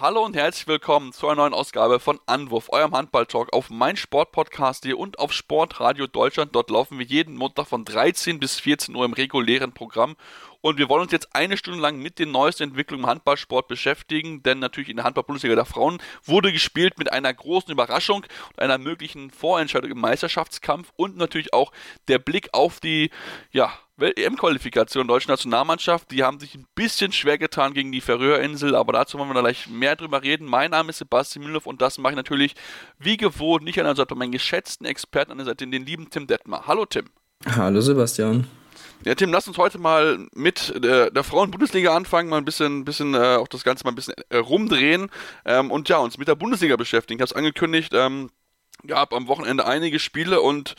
Hallo und herzlich willkommen zu einer neuen Ausgabe von Anwurf, eurem Handball-Talk auf meinsportpodcast.de und auf Sportradio Deutschland. Dort laufen wir jeden Montag von 13 bis 14 Uhr im regulären Programm. Und wir wollen uns jetzt eine Stunde lang mit den neuesten Entwicklungen im Handballsport beschäftigen, denn natürlich in der Handball-Bundesliga der Frauen wurde gespielt mit einer großen Überraschung und einer möglichen Vorentscheidung im Meisterschaftskampf und natürlich auch der Blick auf die, ja, EM-Qualifikation der deutschen Nationalmannschaft. Die haben sich ein bisschen schwer getan gegen die Färöerinsel, aber dazu wollen wir gleich mehr drüber reden. Mein Name ist Sebastian Müller und das mache ich natürlich wie gewohnt nicht an der Seite, meinen geschätzten Experten an der Seite, den lieben Tim Detmer. Hallo Tim. Hallo Sebastian. Ja, Tim, lass uns heute mal mit der, der Frauen-Bundesliga anfangen, mal ein bisschen, bisschen äh, auch das Ganze mal ein bisschen äh, rumdrehen ähm, und ja, uns mit der Bundesliga beschäftigen. Ich habe es angekündigt, ähm, gab am Wochenende einige Spiele und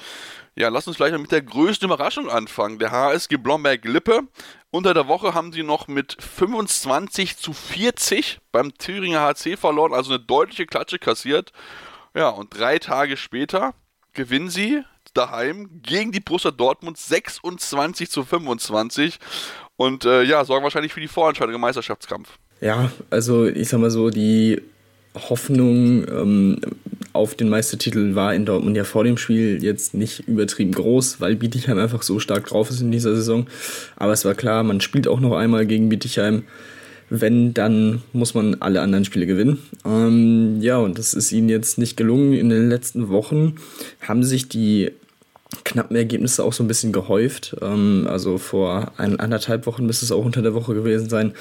ja, lass uns gleich mit der größten Überraschung anfangen. Der HSG Blomberg-Lippe. Unter der Woche haben sie noch mit 25 zu 40 beim Thüringer HC verloren, also eine deutliche Klatsche kassiert. Ja, und drei Tage später gewinnen sie daheim gegen die Borussia Dortmund 26 zu 25 und äh, ja, sorgen wahrscheinlich für die Vorentscheidung im Meisterschaftskampf. Ja, also ich sag mal so, die Hoffnung ähm, auf den Meistertitel war in Dortmund ja vor dem Spiel jetzt nicht übertrieben groß, weil Bietigheim einfach so stark drauf ist in dieser Saison. Aber es war klar, man spielt auch noch einmal gegen Bietigheim. Wenn, dann muss man alle anderen Spiele gewinnen. Ähm, ja, und das ist ihnen jetzt nicht gelungen. In den letzten Wochen haben sich die knappen Ergebnisse auch so ein bisschen gehäuft. Ähm, also vor ein, anderthalb Wochen müsste es auch unter der Woche gewesen sein.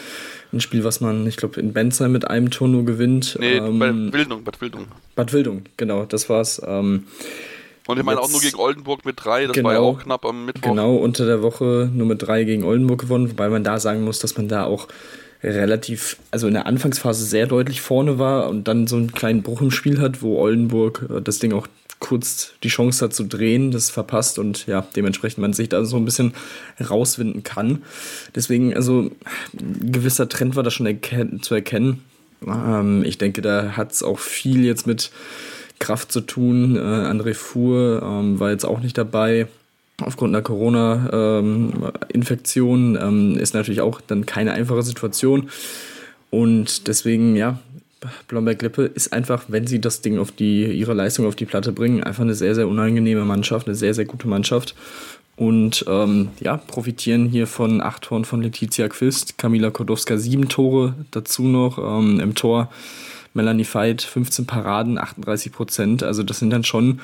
Ein Spiel, was man, ich glaube, in Bensheim mit einem Tor nur gewinnt. Nee, ähm, Bad Wildung, Bad Wildung. Bad Wildung, genau, das war's. Ähm, und ich meine auch nur gegen Oldenburg mit drei, das genau, war ja genau. auch knapp am Mittwoch. Genau, unter der Woche nur mit drei gegen Oldenburg gewonnen, wobei man da sagen muss, dass man da auch relativ, also in der Anfangsphase sehr deutlich vorne war und dann so einen kleinen Bruch im Spiel hat, wo Oldenburg äh, das Ding auch kurz die Chance hat zu drehen, das verpasst und ja, dementsprechend man sich da so ein bisschen rauswinden kann. Deswegen, also ein gewisser Trend war da schon erken zu erkennen. Ähm, ich denke, da hat es auch viel jetzt mit Kraft zu tun. Äh, André Fuhr ähm, war jetzt auch nicht dabei. Aufgrund einer Corona-Infektion ähm, ähm, ist natürlich auch dann keine einfache Situation. Und deswegen, ja, Blomberg-Lippe ist einfach, wenn sie das Ding auf die, ihre Leistung auf die Platte bringen, einfach eine sehr, sehr unangenehme Mannschaft, eine sehr, sehr gute Mannschaft. Und ähm, ja, profitieren hier von acht Toren von Letizia Quist, Kamila Kodowska sieben Tore, dazu noch ähm, im Tor Melanie Veit 15 Paraden, 38 Prozent. Also das sind dann schon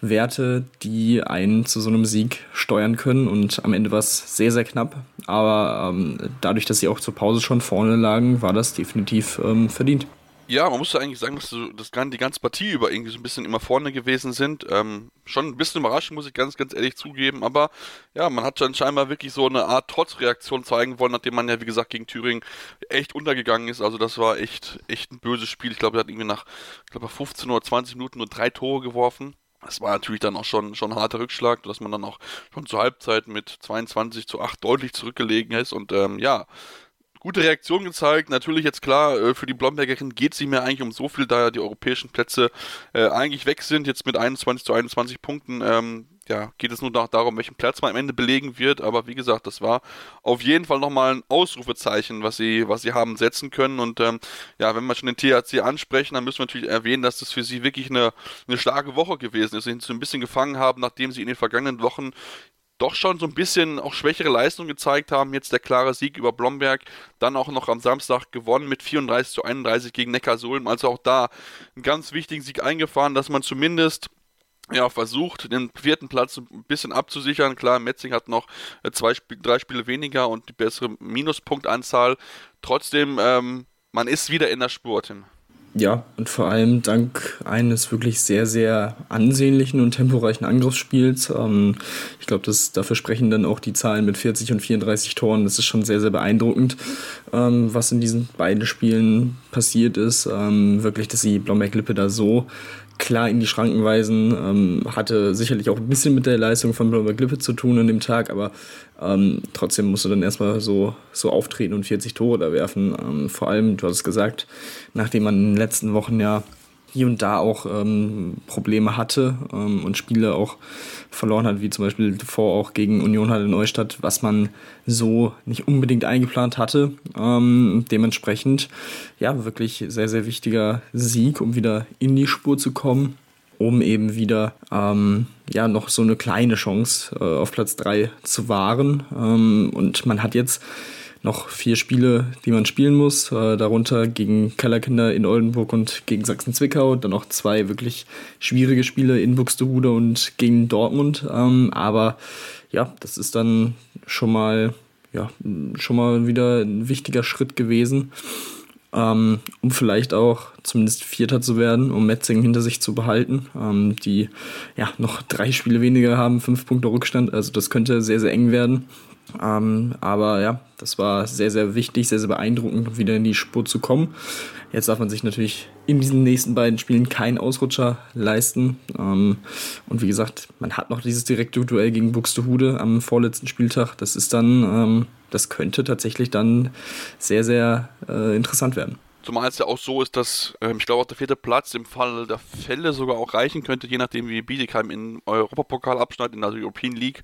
Werte, die einen zu so einem Sieg steuern können. Und am Ende war es sehr, sehr knapp. Aber ähm, dadurch, dass sie auch zur Pause schon vorne lagen, war das definitiv ähm, verdient. Ja, man muss ja eigentlich sagen, dass so, das die ganze Partie über irgendwie so ein bisschen immer vorne gewesen sind. Ähm, schon ein bisschen überraschend, muss ich ganz, ganz ehrlich zugeben. Aber ja, man hat dann scheinbar wirklich so eine Art Trotzreaktion zeigen wollen, nachdem man ja, wie gesagt, gegen Thüringen echt untergegangen ist. Also das war echt, echt ein böses Spiel. Ich glaube, er hat irgendwie nach, ich glaube, 15 oder 20 Minuten nur drei Tore geworfen. Das war natürlich dann auch schon, schon ein harter Rückschlag, dass man dann auch schon zur Halbzeit mit 22 zu 8 deutlich zurückgelegen ist. Und ähm, ja, gute Reaktion gezeigt. Natürlich jetzt klar, äh, für die Blombergerin geht es nicht mehr eigentlich um so viel, da die europäischen Plätze äh, eigentlich weg sind. Jetzt mit 21 zu 21 Punkten. Ähm, ja, geht es nur noch darum, welchen Platz man am Ende belegen wird. Aber wie gesagt, das war auf jeden Fall nochmal ein Ausrufezeichen, was sie, was sie haben setzen können. Und ähm, ja, wenn wir schon den THC ansprechen, dann müssen wir natürlich erwähnen, dass das für sie wirklich eine, eine starke Woche gewesen ist. Sie sich ein bisschen gefangen haben, nachdem sie in den vergangenen Wochen doch schon so ein bisschen auch schwächere Leistungen gezeigt haben. Jetzt der klare Sieg über Blomberg, dann auch noch am Samstag gewonnen mit 34 zu 31 gegen Neckarsulm. Also auch da einen ganz wichtigen Sieg eingefahren, dass man zumindest ja, versucht, den vierten Platz ein bisschen abzusichern. Klar, Metzing hat noch äh, zwei, drei Spiele weniger und die bessere Minuspunktanzahl. Trotzdem, ähm, man ist wieder in der Spur, Tim. Ja, und vor allem dank eines wirklich sehr, sehr ansehnlichen und temporeichen Angriffsspiels. Ähm, ich glaube, dafür sprechen dann auch die Zahlen mit 40 und 34 Toren. Das ist schon sehr, sehr beeindruckend, ähm, was in diesen beiden Spielen passiert ist. Ähm, wirklich, dass sie Blomberg-Lippe da so klar in die Schranken weisen. Ähm, hatte sicherlich auch ein bisschen mit der Leistung von Blomberg Lippe zu tun an dem Tag, aber ähm, trotzdem musst du dann erstmal so, so auftreten und 40 Tore da werfen. Ähm, vor allem, du hast es gesagt, nachdem man in den letzten Wochen ja hier und da auch ähm, Probleme hatte ähm, und Spiele auch verloren hat, wie zum Beispiel davor auch gegen Union Halle Neustadt, was man so nicht unbedingt eingeplant hatte. Ähm, dementsprechend, ja, wirklich sehr, sehr wichtiger Sieg, um wieder in die Spur zu kommen, um eben wieder ähm, ja noch so eine kleine Chance äh, auf Platz 3 zu wahren. Ähm, und man hat jetzt noch vier Spiele, die man spielen muss. Äh, darunter gegen Kellerkinder in Oldenburg und gegen Sachsen-Zwickau. Dann noch zwei wirklich schwierige Spiele in Buxtehude und gegen Dortmund. Ähm, aber ja, das ist dann schon mal, ja, schon mal wieder ein wichtiger Schritt gewesen. Ähm, um vielleicht auch zumindest Vierter zu werden, um Metzing hinter sich zu behalten, ähm, die ja noch drei Spiele weniger haben, fünf Punkte Rückstand, also das könnte sehr, sehr eng werden. Ähm, aber ja, das war sehr, sehr wichtig, sehr, sehr beeindruckend, wieder in die Spur zu kommen. Jetzt darf man sich natürlich in diesen nächsten beiden Spielen keinen Ausrutscher leisten. Ähm, und wie gesagt, man hat noch dieses direkte Duell gegen Buxtehude am vorletzten Spieltag. Das ist dann, ähm, das könnte tatsächlich dann sehr, sehr äh, interessant werden. Zumal es ja auch so ist, dass ähm, ich glaube auch der vierte Platz im Fall der Fälle sogar auch reichen könnte, je nachdem wie Bietigheim in Europapokal abschneidet, in der European League,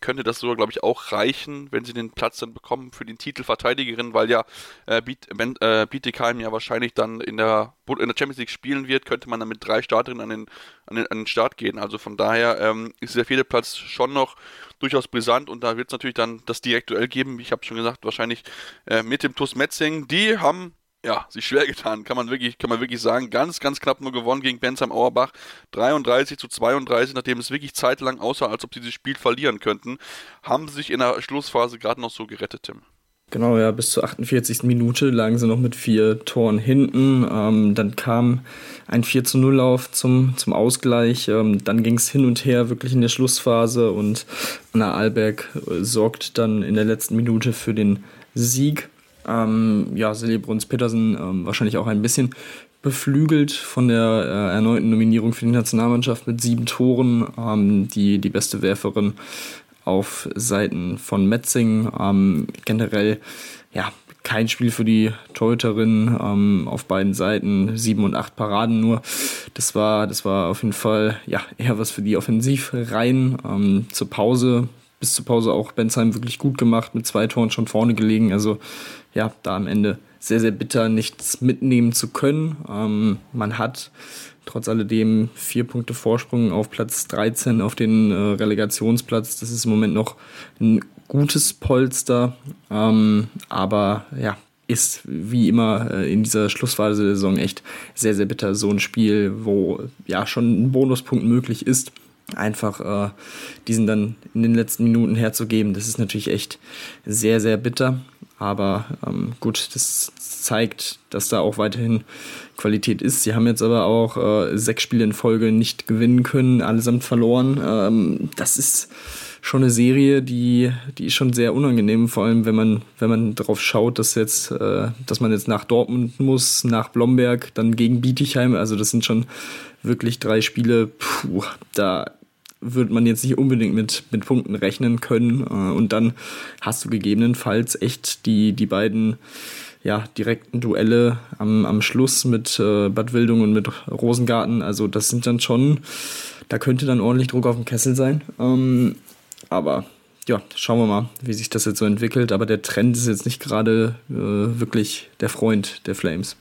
könnte das sogar, glaube ich, auch reichen, wenn sie den Platz dann bekommen für den Titel Verteidigerin, weil ja äh, äh, Bietigheim ja wahrscheinlich dann in der, in der Champions League spielen wird, könnte man dann mit drei Starterinnen an den, an den, an den Start gehen. Also von daher ähm, ist der vierte Platz schon noch durchaus brisant und da wird es natürlich dann das Direktuell geben, ich habe schon gesagt, wahrscheinlich äh, mit dem TuS Metzing. Die haben ja, sich schwer getan, kann man wirklich, kann man wirklich sagen. Ganz, ganz knapp nur gewonnen gegen Bensheim Auerbach. 33 zu 32, nachdem es wirklich zeitlang aussah, als ob sie das Spiel verlieren könnten, haben sie sich in der Schlussphase gerade noch so gerettet, Tim. Genau, ja, bis zur 48. Minute lagen sie noch mit vier Toren hinten. Ähm, dann kam ein 4 zu 0 Lauf zum, zum Ausgleich. Ähm, dann ging es hin und her wirklich in der Schlussphase und Anna Alberg äh, sorgt dann in der letzten Minute für den Sieg. Ähm, ja, Silje Bruns-Petersen ähm, wahrscheinlich auch ein bisschen beflügelt von der äh, erneuten Nominierung für die Nationalmannschaft mit sieben Toren, ähm, die, die beste Werferin auf Seiten von Metzing. Ähm, generell, ja, kein Spiel für die Torhüterin ähm, auf beiden Seiten, sieben und acht Paraden nur. Das war, das war auf jeden Fall ja, eher was für die Offensivreihen. Ähm, zur Pause bis zur Pause auch Bensheim wirklich gut gemacht, mit zwei Toren schon vorne gelegen. Also ja, da am Ende sehr, sehr bitter, nichts mitnehmen zu können. Ähm, man hat trotz alledem vier Punkte Vorsprung auf Platz 13 auf den äh, Relegationsplatz. Das ist im Moment noch ein gutes Polster, ähm, aber ja, ist wie immer äh, in dieser Schlussphase der Saison echt sehr, sehr bitter. So ein Spiel, wo ja schon ein Bonuspunkt möglich ist einfach äh, diesen dann in den letzten Minuten herzugeben, das ist natürlich echt sehr, sehr bitter. Aber ähm, gut, das zeigt, dass da auch weiterhin Qualität ist. Sie haben jetzt aber auch äh, sechs Spiele in Folge nicht gewinnen können, allesamt verloren. Ähm, das ist schon eine Serie, die, die ist schon sehr unangenehm, vor allem wenn man, wenn man darauf schaut, dass jetzt, äh, dass man jetzt nach Dortmund muss, nach Blomberg, dann gegen Bietigheim. Also das sind schon wirklich drei Spiele, puh, da wird man jetzt nicht unbedingt mit, mit Punkten rechnen können. Äh, und dann hast du gegebenenfalls echt die, die beiden ja, direkten Duelle am, am Schluss mit äh, Bad Wildung und mit Rosengarten. Also das sind dann schon, da könnte dann ordentlich Druck auf dem Kessel sein. Ähm, aber ja, schauen wir mal, wie sich das jetzt so entwickelt. Aber der Trend ist jetzt nicht gerade äh, wirklich der Freund der Flames.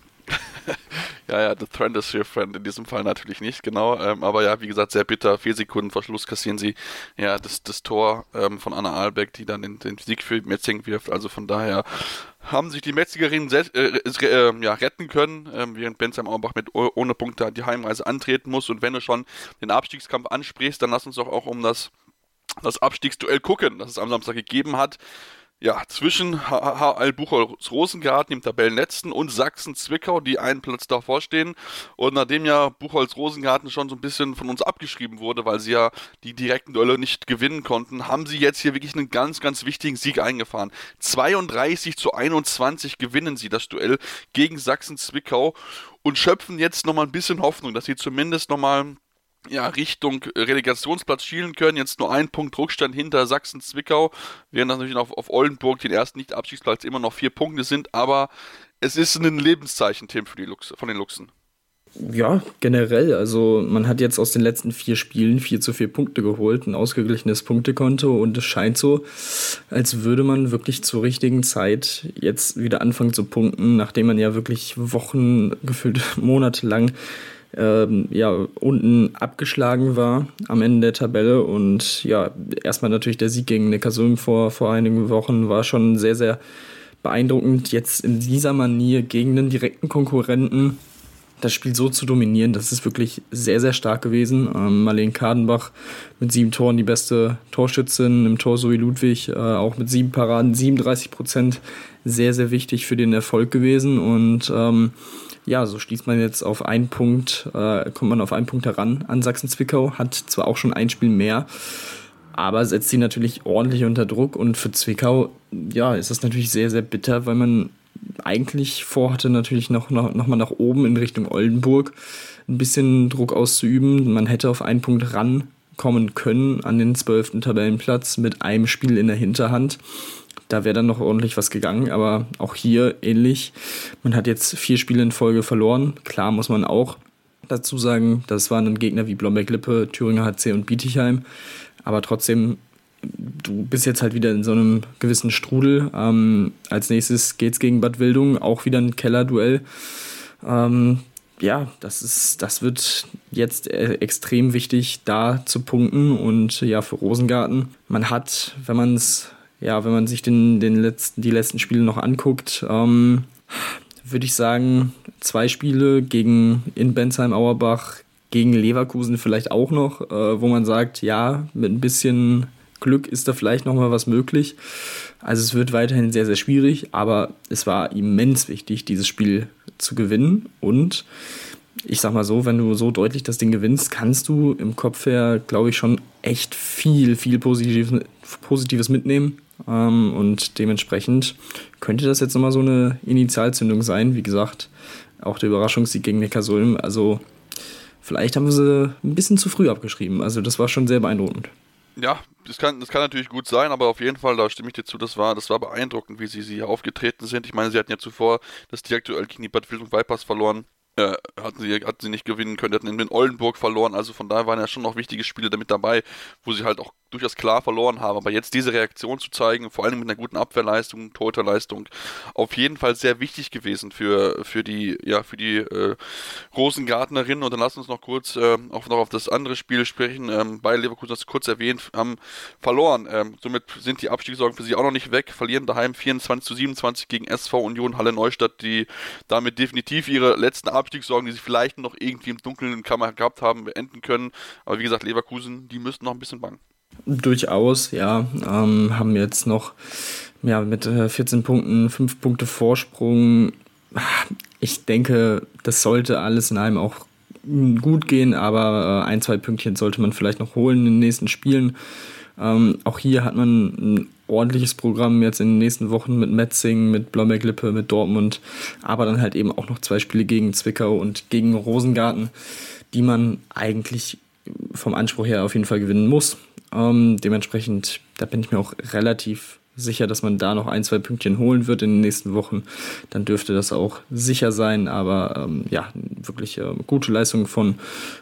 Ja, ja, the trend is your friend. In diesem Fall natürlich nicht, genau. Ähm, aber ja, wie gesagt, sehr bitter. Vier Sekunden vor Schluss kassieren sie ja das, das Tor ähm, von Anna Albeck, die dann den, den Sieg für Metzing wirft. Also von daher haben sich die Metzigerinnen äh, äh, ja, retten können, äh, während Bensheim Auerbach mit ohne Punkte die Heimreise antreten muss. Und wenn du schon den Abstiegskampf ansprichst, dann lass uns doch auch um das, das Abstiegsduell gucken, das es am Samstag gegeben hat ja, zwischen HL Buchholz Rosengarten, dem Tabellenletzten, und Sachsen-Zwickau, die einen Platz davor stehen. Und nachdem ja Buchholz Rosengarten schon so ein bisschen von uns abgeschrieben wurde, weil sie ja die direkten Duelle nicht gewinnen konnten, haben sie jetzt hier wirklich einen ganz, ganz wichtigen Sieg eingefahren. 32 zu 21 gewinnen sie das Duell gegen Sachsen-Zwickau und schöpfen jetzt nochmal ein bisschen Hoffnung, dass sie zumindest nochmal ja, Richtung Relegationsplatz schielen können. Jetzt nur ein Punkt Rückstand hinter Sachsen-Zwickau, während natürlich auf, auf Oldenburg den ersten Nicht-Abstiegsplatz immer noch vier Punkte sind. Aber es ist ein Lebenszeichen, Tim, für die Lux, von den Luchsen. Ja, generell. Also man hat jetzt aus den letzten vier Spielen vier zu vier Punkte geholt, ein ausgeglichenes Punktekonto und es scheint so, als würde man wirklich zur richtigen Zeit jetzt wieder anfangen zu punkten, nachdem man ja wirklich Wochen, gefühlt monatelang ähm, ja, unten abgeschlagen war am Ende der Tabelle. Und ja, erstmal natürlich der Sieg gegen Neckarsulm vor, vor einigen Wochen war schon sehr, sehr beeindruckend. Jetzt in dieser Manier gegen den direkten Konkurrenten das Spiel so zu dominieren, das ist wirklich sehr, sehr stark gewesen. Ähm, Marlene Kadenbach mit sieben Toren die beste Torschützin, im Tor Zoe Ludwig äh, auch mit sieben Paraden, 37 Prozent, sehr, sehr wichtig für den Erfolg gewesen. Und ähm, ja, so schließt man jetzt auf einen Punkt, äh, kommt man auf einen Punkt heran an Sachsen-Zwickau, hat zwar auch schon ein Spiel mehr, aber setzt sie natürlich ordentlich unter Druck und für Zwickau, ja, ist das natürlich sehr, sehr bitter, weil man eigentlich vorhatte, natürlich noch, noch, noch mal nach oben in Richtung Oldenburg ein bisschen Druck auszuüben. Man hätte auf einen Punkt rankommen können an den zwölften Tabellenplatz mit einem Spiel in der Hinterhand. Da wäre dann noch ordentlich was gegangen, aber auch hier ähnlich. Man hat jetzt vier Spiele in Folge verloren. Klar muss man auch dazu sagen, das waren dann Gegner wie Blomberg-Lippe, Thüringer HC und Bietigheim. Aber trotzdem, du bist jetzt halt wieder in so einem gewissen Strudel. Ähm, als nächstes geht es gegen Bad Wildung, auch wieder ein Kellerduell. Ähm, ja, das ist, das wird jetzt äh, extrem wichtig, da zu punkten und ja, für Rosengarten. Man hat, wenn man es ja, wenn man sich den, den letzten, die letzten Spiele noch anguckt, ähm, würde ich sagen, zwei Spiele gegen in Bensheim Auerbach, gegen Leverkusen vielleicht auch noch, äh, wo man sagt, ja, mit ein bisschen Glück ist da vielleicht noch mal was möglich. Also es wird weiterhin sehr, sehr schwierig, aber es war immens wichtig, dieses Spiel zu gewinnen und ich sag mal so, wenn du so deutlich das Ding gewinnst, kannst du im Kopf her, glaube ich, schon echt viel, viel Positives, Positives mitnehmen. Ähm, und dementsprechend könnte das jetzt nochmal so eine Initialzündung sein. Wie gesagt, auch der Überraschungssieg gegen Neckarsulm. Also vielleicht haben wir sie ein bisschen zu früh abgeschrieben. Also das war schon sehr beeindruckend. Ja, das kann, das kann natürlich gut sein, aber auf jeden Fall, da stimme ich dir zu, das war, das war beeindruckend, wie sie, sie aufgetreten sind. Ich meine, sie hatten ja zuvor das Direktuell gegen die Bad Wildung Vipers verloren äh, hatten, sie, hatten sie nicht gewinnen können, hatten in Oldenburg verloren, also von daher waren ja schon noch wichtige Spiele damit dabei, wo sie halt auch durchaus klar verloren haben. Aber jetzt diese Reaktion zu zeigen, vor allem mit einer guten Abwehrleistung, Torhüterleistung, auf jeden Fall sehr wichtig gewesen für, für die, ja, für die äh, Rosengartnerinnen. Und dann lass uns noch kurz äh, auch noch auf das andere Spiel sprechen. Ähm, bei Leverkusen, das kurz erwähnt, haben verloren. Ähm, somit sind die Abstiegssorgen für sie auch noch nicht weg, verlieren daheim 24 zu 27 gegen SV Union Halle Neustadt, die damit definitiv ihre letzten Abstiegssorgen, die sie vielleicht noch irgendwie im dunklen Kammer gehabt haben, beenden können. Aber wie gesagt, Leverkusen, die müssten noch ein bisschen bangen. Durchaus, ja. Ähm, haben jetzt noch ja, mit 14 äh, Punkten, 5 Punkte Vorsprung. Ich denke, das sollte alles in einem auch gut gehen, aber äh, ein, zwei Pünktchen sollte man vielleicht noch holen in den nächsten Spielen. Ähm, auch hier hat man ein ordentliches Programm jetzt in den nächsten Wochen mit Metzing, mit Blomberg-Lippe, mit Dortmund, aber dann halt eben auch noch zwei Spiele gegen Zwickau und gegen Rosengarten, die man eigentlich vom Anspruch her auf jeden Fall gewinnen muss. Ähm, dementsprechend, da bin ich mir auch relativ sicher, dass man da noch ein, zwei Pünktchen holen wird in den nächsten Wochen. Dann dürfte das auch sicher sein. Aber ähm, ja, wirklich äh, gute Leistung von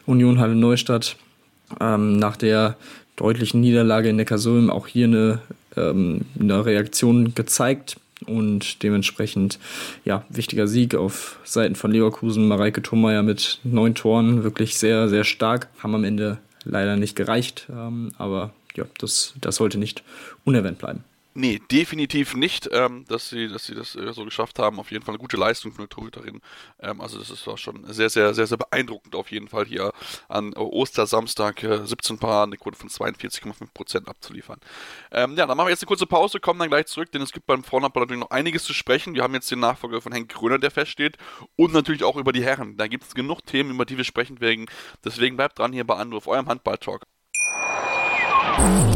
Union Halle Neustadt. Ähm, nach der deutlichen Niederlage in Neckarsulm auch hier eine, ähm, eine Reaktion gezeigt und dementsprechend ja wichtiger Sieg auf Seiten von Leverkusen. Mareike Thurmeier mit neun Toren, wirklich sehr, sehr stark. Haben am Ende leider nicht gereicht, ähm, aber ja, das, das sollte nicht unerwähnt bleiben. Nee, definitiv nicht, ähm, dass sie, dass sie das äh, so geschafft haben. Auf jeden Fall eine gute Leistung von der Torhüterin. Ähm, also das ist schon sehr, sehr, sehr, sehr beeindruckend auf jeden Fall hier an Ostersamstag äh, 17 Paar eine Quote von 42,5% abzuliefern. Ähm, ja, dann machen wir jetzt eine kurze Pause, kommen dann gleich zurück, denn es gibt beim Frauenhandball natürlich noch einiges zu sprechen. Wir haben jetzt den Nachfolger von Henk Gröner, der feststeht und natürlich auch über die Herren. Da gibt es genug Themen, über die wir sprechen werden. Deswegen bleibt dran hier bei Anruf, eurem Handball-Talk.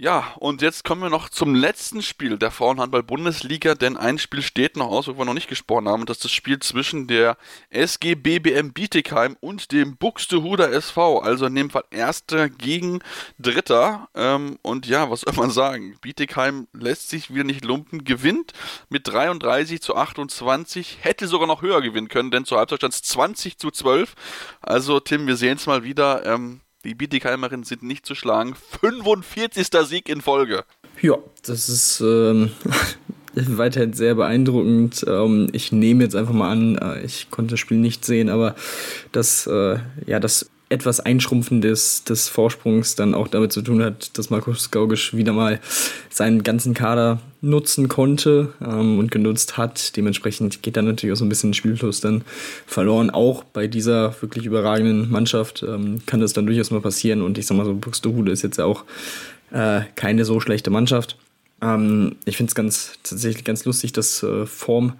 Ja, und jetzt kommen wir noch zum letzten Spiel der Frauenhandball-Bundesliga, denn ein Spiel steht noch aus, wo wir noch nicht gesprochen haben, und das ist das Spiel zwischen der SG BBM Bietigheim und dem Buxtehuder SV, also in dem Fall Erster gegen Dritter. Ähm, und ja, was soll man sagen? Bietigheim lässt sich wieder nicht lumpen, gewinnt mit 33 zu 28, hätte sogar noch höher gewinnen können, denn zur Halbzeit stand es 20 zu 12. Also Tim, wir sehen es mal wieder. Ähm, die Bietigheimerinnen sind nicht zu schlagen. 45. Sieg in Folge. Ja, das ist ähm, weiterhin sehr beeindruckend. Ähm, ich nehme jetzt einfach mal an, äh, ich konnte das Spiel nicht sehen, aber das, äh, ja, das etwas Einschrumpfen des, des Vorsprungs dann auch damit zu tun hat, dass Markus Gaugisch wieder mal seinen ganzen Kader nutzen konnte ähm, und genutzt hat. Dementsprechend geht dann natürlich auch so ein bisschen Spielfluss dann verloren. Auch bei dieser wirklich überragenden Mannschaft ähm, kann das dann durchaus mal passieren. Und ich sag mal so, Buxtehude ist jetzt auch äh, keine so schlechte Mannschaft. Ähm, ich finde es ganz tatsächlich ganz lustig, dass äh, Form,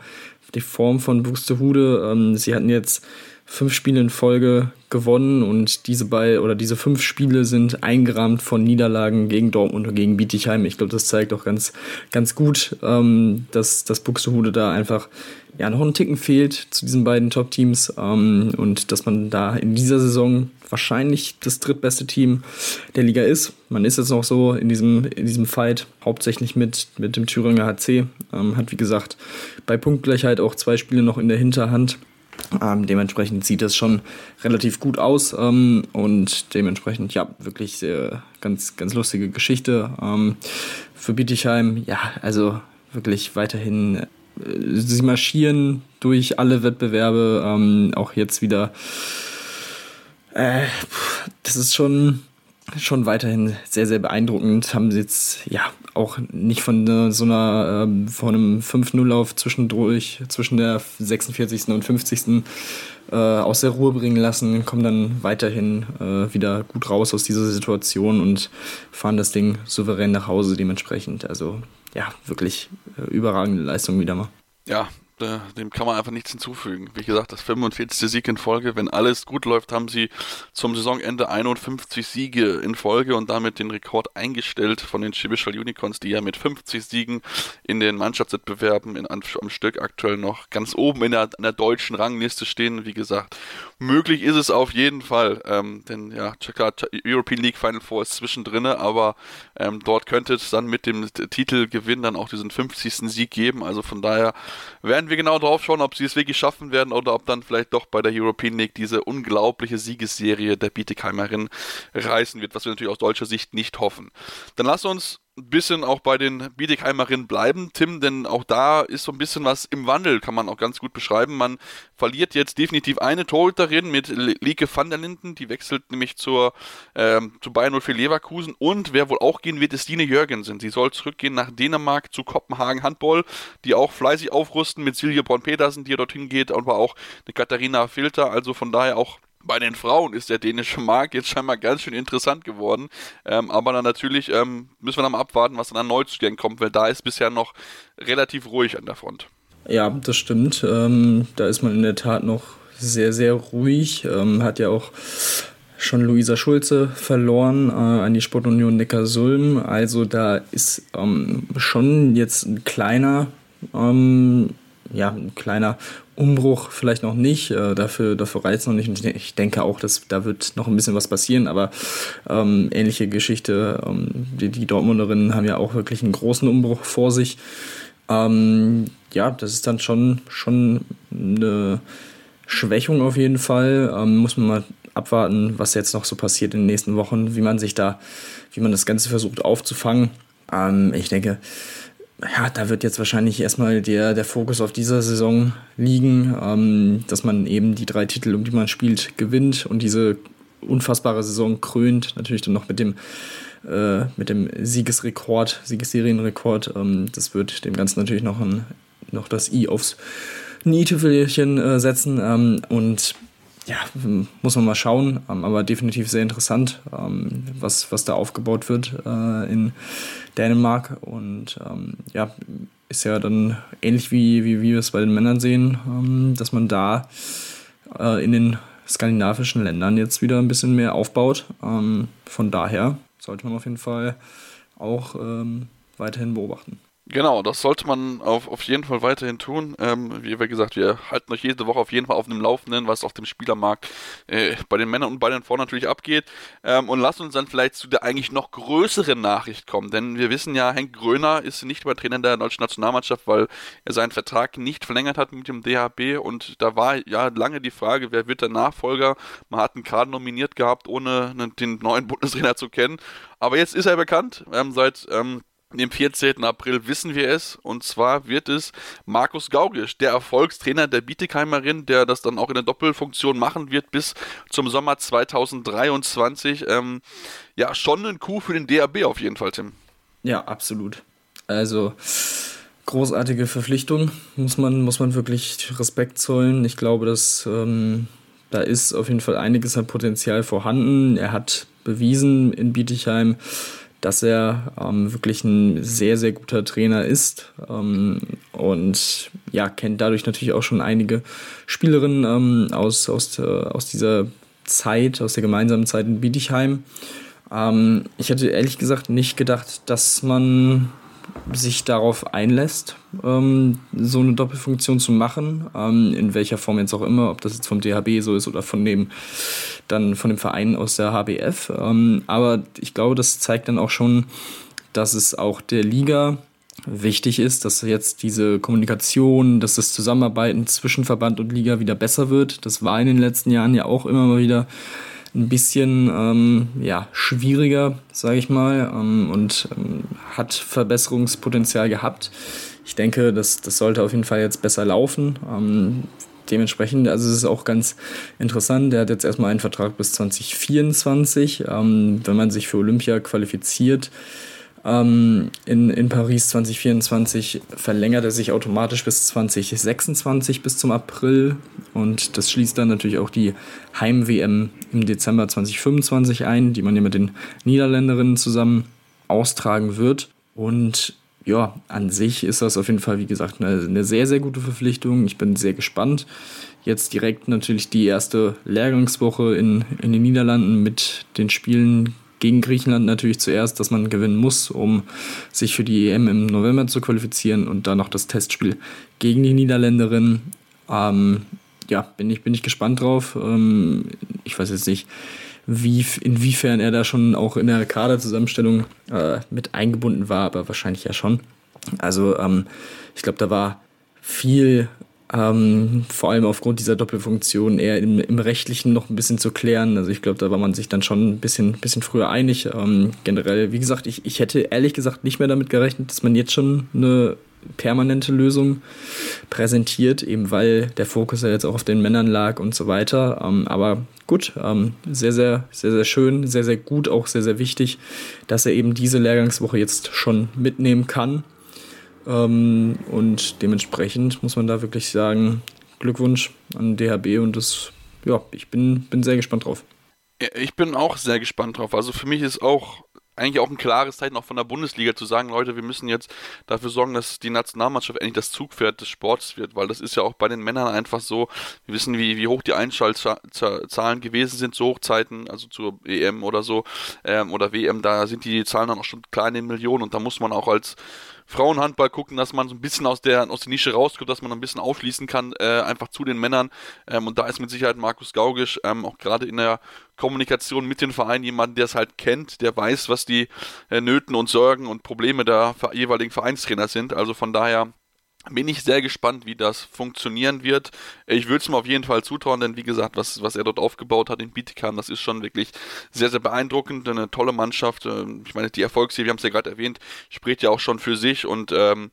die Form von Buxtehude, ähm, sie hatten jetzt fünf Spiele in Folge gewonnen und diese bei oder diese fünf Spiele sind eingerahmt von Niederlagen gegen Dortmund und gegen Bietigheim. Ich glaube, das zeigt auch ganz, ganz gut, ähm, dass das Buxtehude da einfach ja noch einen Ticken fehlt zu diesen beiden Top-Teams ähm, und dass man da in dieser Saison wahrscheinlich das drittbeste Team der Liga ist. Man ist jetzt noch so in diesem, in diesem Fight, hauptsächlich mit, mit dem Thüringer HC. Ähm, hat wie gesagt bei Punktgleichheit auch zwei Spiele noch in der Hinterhand. Ähm, dementsprechend sieht es schon relativ gut aus ähm, und dementsprechend, ja, wirklich sehr, ganz, ganz lustige Geschichte. Ähm, für Bietigheim, ja, also wirklich weiterhin, äh, sie marschieren durch alle Wettbewerbe, ähm, auch jetzt wieder. Äh, das ist schon, schon weiterhin sehr, sehr beeindruckend. Haben sie jetzt, ja, auch nicht von so einer, äh, von einem 5-0-Lauf zwischendurch, zwischen der 46. und 50. Äh, aus der Ruhe bringen lassen, kommen dann weiterhin äh, wieder gut raus aus dieser Situation und fahren das Ding souverän nach Hause dementsprechend. Also ja, wirklich äh, überragende Leistung wieder mal. Ja, dem kann man einfach nichts hinzufügen. Wie gesagt, das 45. Sieg in Folge. Wenn alles gut läuft, haben sie zum Saisonende 51 Siege in Folge und damit den Rekord eingestellt von den Chibischal Unicorns, die ja mit 50 Siegen in den Mannschaftswettbewerben in, am Stück aktuell noch ganz oben in der, in der deutschen Rangliste stehen. Wie gesagt, möglich ist es auf jeden Fall. Ähm, denn ja, klar, European League Final Four ist zwischendrin, aber ähm, dort könnte es dann mit dem Titelgewinn dann auch diesen 50. Sieg geben. Also von daher werden wir genau drauf schauen, ob sie es wirklich schaffen werden oder ob dann vielleicht doch bei der European League diese unglaubliche Siegesserie der Bietigheimerin reißen wird, was wir natürlich aus deutscher Sicht nicht hoffen. Dann lass uns ein bisschen auch bei den Bietigheimerinnen bleiben, Tim, denn auch da ist so ein bisschen was im Wandel, kann man auch ganz gut beschreiben. Man verliert jetzt definitiv eine Torhüterin mit Lieke van der Linden, die wechselt nämlich zur, ähm, zu Bayern 04 Leverkusen und wer wohl auch gehen wird, ist Dine Jürgensen. Sie soll zurückgehen nach Dänemark zu Kopenhagen Handball, die auch fleißig aufrüsten mit Silje Born-Petersen, die dorthin geht, aber auch eine Katharina Filter, also von daher auch bei den Frauen ist der dänische Markt jetzt scheinbar ganz schön interessant geworden. Ähm, aber dann natürlich ähm, müssen wir dann mal abwarten, was dann an Neuzugängen kommt, weil da ist bisher noch relativ ruhig an der Front. Ja, das stimmt. Ähm, da ist man in der Tat noch sehr, sehr ruhig. Ähm, hat ja auch schon Luisa Schulze verloren äh, an die Sportunion Neckarsulm. Also da ist ähm, schon jetzt ein kleiner, ähm, ja, ein kleiner Umbruch vielleicht noch nicht. Äh, dafür, dafür reizt noch nicht. ich denke auch, dass da wird noch ein bisschen was passieren. Aber ähm, ähnliche Geschichte. Ähm, die, die Dortmunderinnen haben ja auch wirklich einen großen Umbruch vor sich. Ähm, ja, das ist dann schon, schon eine Schwächung auf jeden Fall. Ähm, muss man mal abwarten, was jetzt noch so passiert in den nächsten Wochen, wie man sich da, wie man das Ganze versucht aufzufangen. Ähm, ich denke, ja, da wird jetzt wahrscheinlich erstmal der, der Fokus auf dieser Saison liegen, ähm, dass man eben die drei Titel, um die man spielt, gewinnt und diese unfassbare Saison krönt. Natürlich dann noch mit dem, äh, mit dem Siegesrekord, Siegesserienrekord. Ähm, das wird dem Ganzen natürlich noch, ein, noch das I aufs i-Tüpfelchen äh, setzen. Ähm, und ja, muss man mal schauen, ähm, aber definitiv sehr interessant, ähm, was, was da aufgebaut wird äh, in Dänemark. Und ähm, ja, ist ja dann ähnlich wie, wie, wie wir es bei den Männern sehen, dass man da äh, in den skandinavischen Ländern jetzt wieder ein bisschen mehr aufbaut. Von daher sollte man auf jeden Fall auch weiterhin beobachten. Genau, das sollte man auf, auf jeden Fall weiterhin tun. Ähm, wie gesagt, wir halten euch jede Woche auf jeden Fall auf dem Laufenden, was auf dem Spielermarkt äh, bei den Männern und bei den Frauen natürlich abgeht. Ähm, und lasst uns dann vielleicht zu der eigentlich noch größeren Nachricht kommen, denn wir wissen ja, Henk Gröner ist nicht mehr Trainer der deutschen Nationalmannschaft, weil er seinen Vertrag nicht verlängert hat mit dem DHB und da war ja lange die Frage, wer wird der Nachfolger? Man hat einen Kader nominiert gehabt, ohne den neuen Bundestrainer zu kennen. Aber jetzt ist er bekannt, ähm, seit ähm, dem 14. April wissen wir es. Und zwar wird es Markus Gaugisch, der Erfolgstrainer der Bietigheimerin, der das dann auch in der Doppelfunktion machen wird bis zum Sommer 2023. Ähm, ja, schon ein Coup für den DAB auf jeden Fall, Tim. Ja, absolut. Also großartige Verpflichtung, muss man, muss man wirklich Respekt zollen. Ich glaube, dass ähm, da ist auf jeden Fall einiges an Potenzial vorhanden. Er hat bewiesen in Bietigheim, dass er ähm, wirklich ein sehr, sehr guter Trainer ist ähm, und ja, kennt dadurch natürlich auch schon einige Spielerinnen ähm, aus, aus, äh, aus dieser Zeit, aus der gemeinsamen Zeit in Bietigheim. Ähm, ich hätte ehrlich gesagt nicht gedacht, dass man sich darauf einlässt, ähm, so eine Doppelfunktion zu machen, ähm, in welcher Form jetzt auch immer, ob das jetzt vom DHB so ist oder von dem dann von dem Verein aus der HBF. Ähm, aber ich glaube, das zeigt dann auch schon, dass es auch der Liga wichtig ist, dass jetzt diese Kommunikation, dass das Zusammenarbeiten zwischen Verband und Liga wieder besser wird. Das war in den letzten Jahren ja auch immer mal wieder ein bisschen ähm, ja, schwieriger, sage ich mal, ähm, und ähm, hat Verbesserungspotenzial gehabt. Ich denke, das, das sollte auf jeden Fall jetzt besser laufen. Ähm, dementsprechend, also es ist auch ganz interessant, der hat jetzt erstmal einen Vertrag bis 2024. Ähm, wenn man sich für Olympia qualifiziert, ähm, in, in Paris 2024 verlängert er sich automatisch bis 2026 bis zum April und das schließt dann natürlich auch die Heim-WM im Dezember 2025 ein, die man ja mit den Niederländerinnen zusammen austragen wird. Und ja, an sich ist das auf jeden Fall, wie gesagt, eine, eine sehr, sehr gute Verpflichtung. Ich bin sehr gespannt. Jetzt direkt natürlich die erste Lehrgangswoche in, in den Niederlanden mit den Spielen gegen Griechenland natürlich zuerst, dass man gewinnen muss, um sich für die EM im November zu qualifizieren und dann noch das Testspiel gegen die Niederländerin. Ähm, ja, bin ich, bin ich gespannt drauf. Ähm, ich weiß jetzt nicht, wie, inwiefern er da schon auch in der Kaderzusammenstellung äh, mit eingebunden war, aber wahrscheinlich ja schon. Also ähm, ich glaube, da war viel ähm, vor allem aufgrund dieser Doppelfunktion eher im, im, Rechtlichen noch ein bisschen zu klären. Also ich glaube, da war man sich dann schon ein bisschen, bisschen früher einig. Ähm, generell, wie gesagt, ich, ich hätte ehrlich gesagt nicht mehr damit gerechnet, dass man jetzt schon eine permanente Lösung präsentiert, eben weil der Fokus ja jetzt auch auf den Männern lag und so weiter. Ähm, aber gut, ähm, sehr, sehr, sehr, sehr schön, sehr, sehr gut, auch sehr, sehr wichtig, dass er eben diese Lehrgangswoche jetzt schon mitnehmen kann. Ähm, und dementsprechend muss man da wirklich sagen, Glückwunsch an DHB und das, ja, ich bin, bin sehr gespannt drauf. Ich bin auch sehr gespannt drauf. Also für mich ist auch eigentlich auch ein klares Zeichen auch von der Bundesliga zu sagen, Leute, wir müssen jetzt dafür sorgen, dass die Nationalmannschaft endlich das Zugpferd des Sports wird, weil das ist ja auch bei den Männern einfach so, wir wissen, wie, wie hoch die Einschaltzahlen gewesen sind zu Hochzeiten, also zur EM oder so, ähm, oder WM, da sind die Zahlen dann auch schon klein in Millionen und da muss man auch als Frauenhandball gucken, dass man so ein bisschen aus der, aus der Nische rauskommt, dass man ein bisschen aufschließen kann, äh, einfach zu den Männern. Ähm, und da ist mit Sicherheit Markus Gaugisch ähm, auch gerade in der Kommunikation mit den Vereinen jemand, der es halt kennt, der weiß, was die äh, Nöten und Sorgen und Probleme der jeweiligen Vereinstrainer sind. Also von daher bin ich sehr gespannt, wie das funktionieren wird. Ich würde es mir auf jeden Fall zutrauen, denn wie gesagt, was, was er dort aufgebaut hat in Bietigheim, das ist schon wirklich sehr, sehr beeindruckend. Eine tolle Mannschaft. Ähm, ich meine, die Erfolgsserie, wir haben es ja gerade erwähnt, spricht ja auch schon für sich und ähm,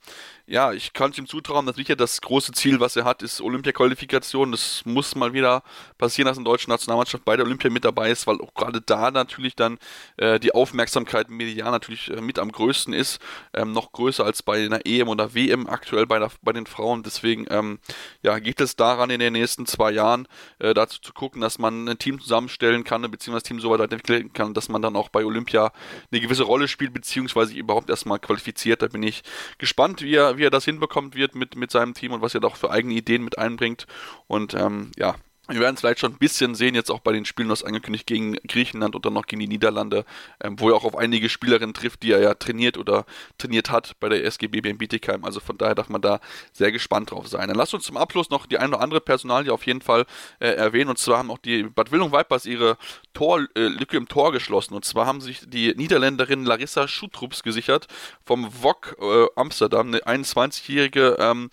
ja, ich kann es ihm zutrauen, dass sicher das große Ziel, was er hat, ist Olympia-Qualifikation. Das muss mal wieder passieren, dass eine deutsche Nationalmannschaft bei der Olympia mit dabei ist, weil auch gerade da natürlich dann äh, die Aufmerksamkeit medial natürlich äh, mit am größten ist. Ähm, noch größer als bei einer EM oder WM aktuell bei, der, bei den Frauen. Deswegen ähm, ja, geht es daran in den nächsten zwei Jahren äh, dazu zu gucken, dass man ein Team zusammenstellen kann, beziehungsweise das Team so weit entwickeln kann, dass man dann auch bei Olympia eine gewisse Rolle spielt, beziehungsweise überhaupt erstmal qualifiziert. Da bin ich gespannt, wie er wie er das hinbekommt wird mit, mit seinem Team und was er doch für eigene Ideen mit einbringt. Und ähm, ja, wir werden es vielleicht schon ein bisschen sehen, jetzt auch bei den Spielen, was angekündigt gegen Griechenland und dann noch gegen die Niederlande, ähm, wo er auch auf einige Spielerinnen trifft, die er ja trainiert oder trainiert hat bei der SGB in Bietigheim. Also von daher darf man da sehr gespannt drauf sein. Dann lasst uns zum Abschluss noch die eine oder andere Personalie auf jeden Fall äh, erwähnen. Und zwar haben auch die Bad Willung Vipers ihre Torlücke äh, im Tor geschlossen. Und zwar haben sich die Niederländerin Larissa Schutrups gesichert vom VOG äh, Amsterdam, eine 21-jährige ähm,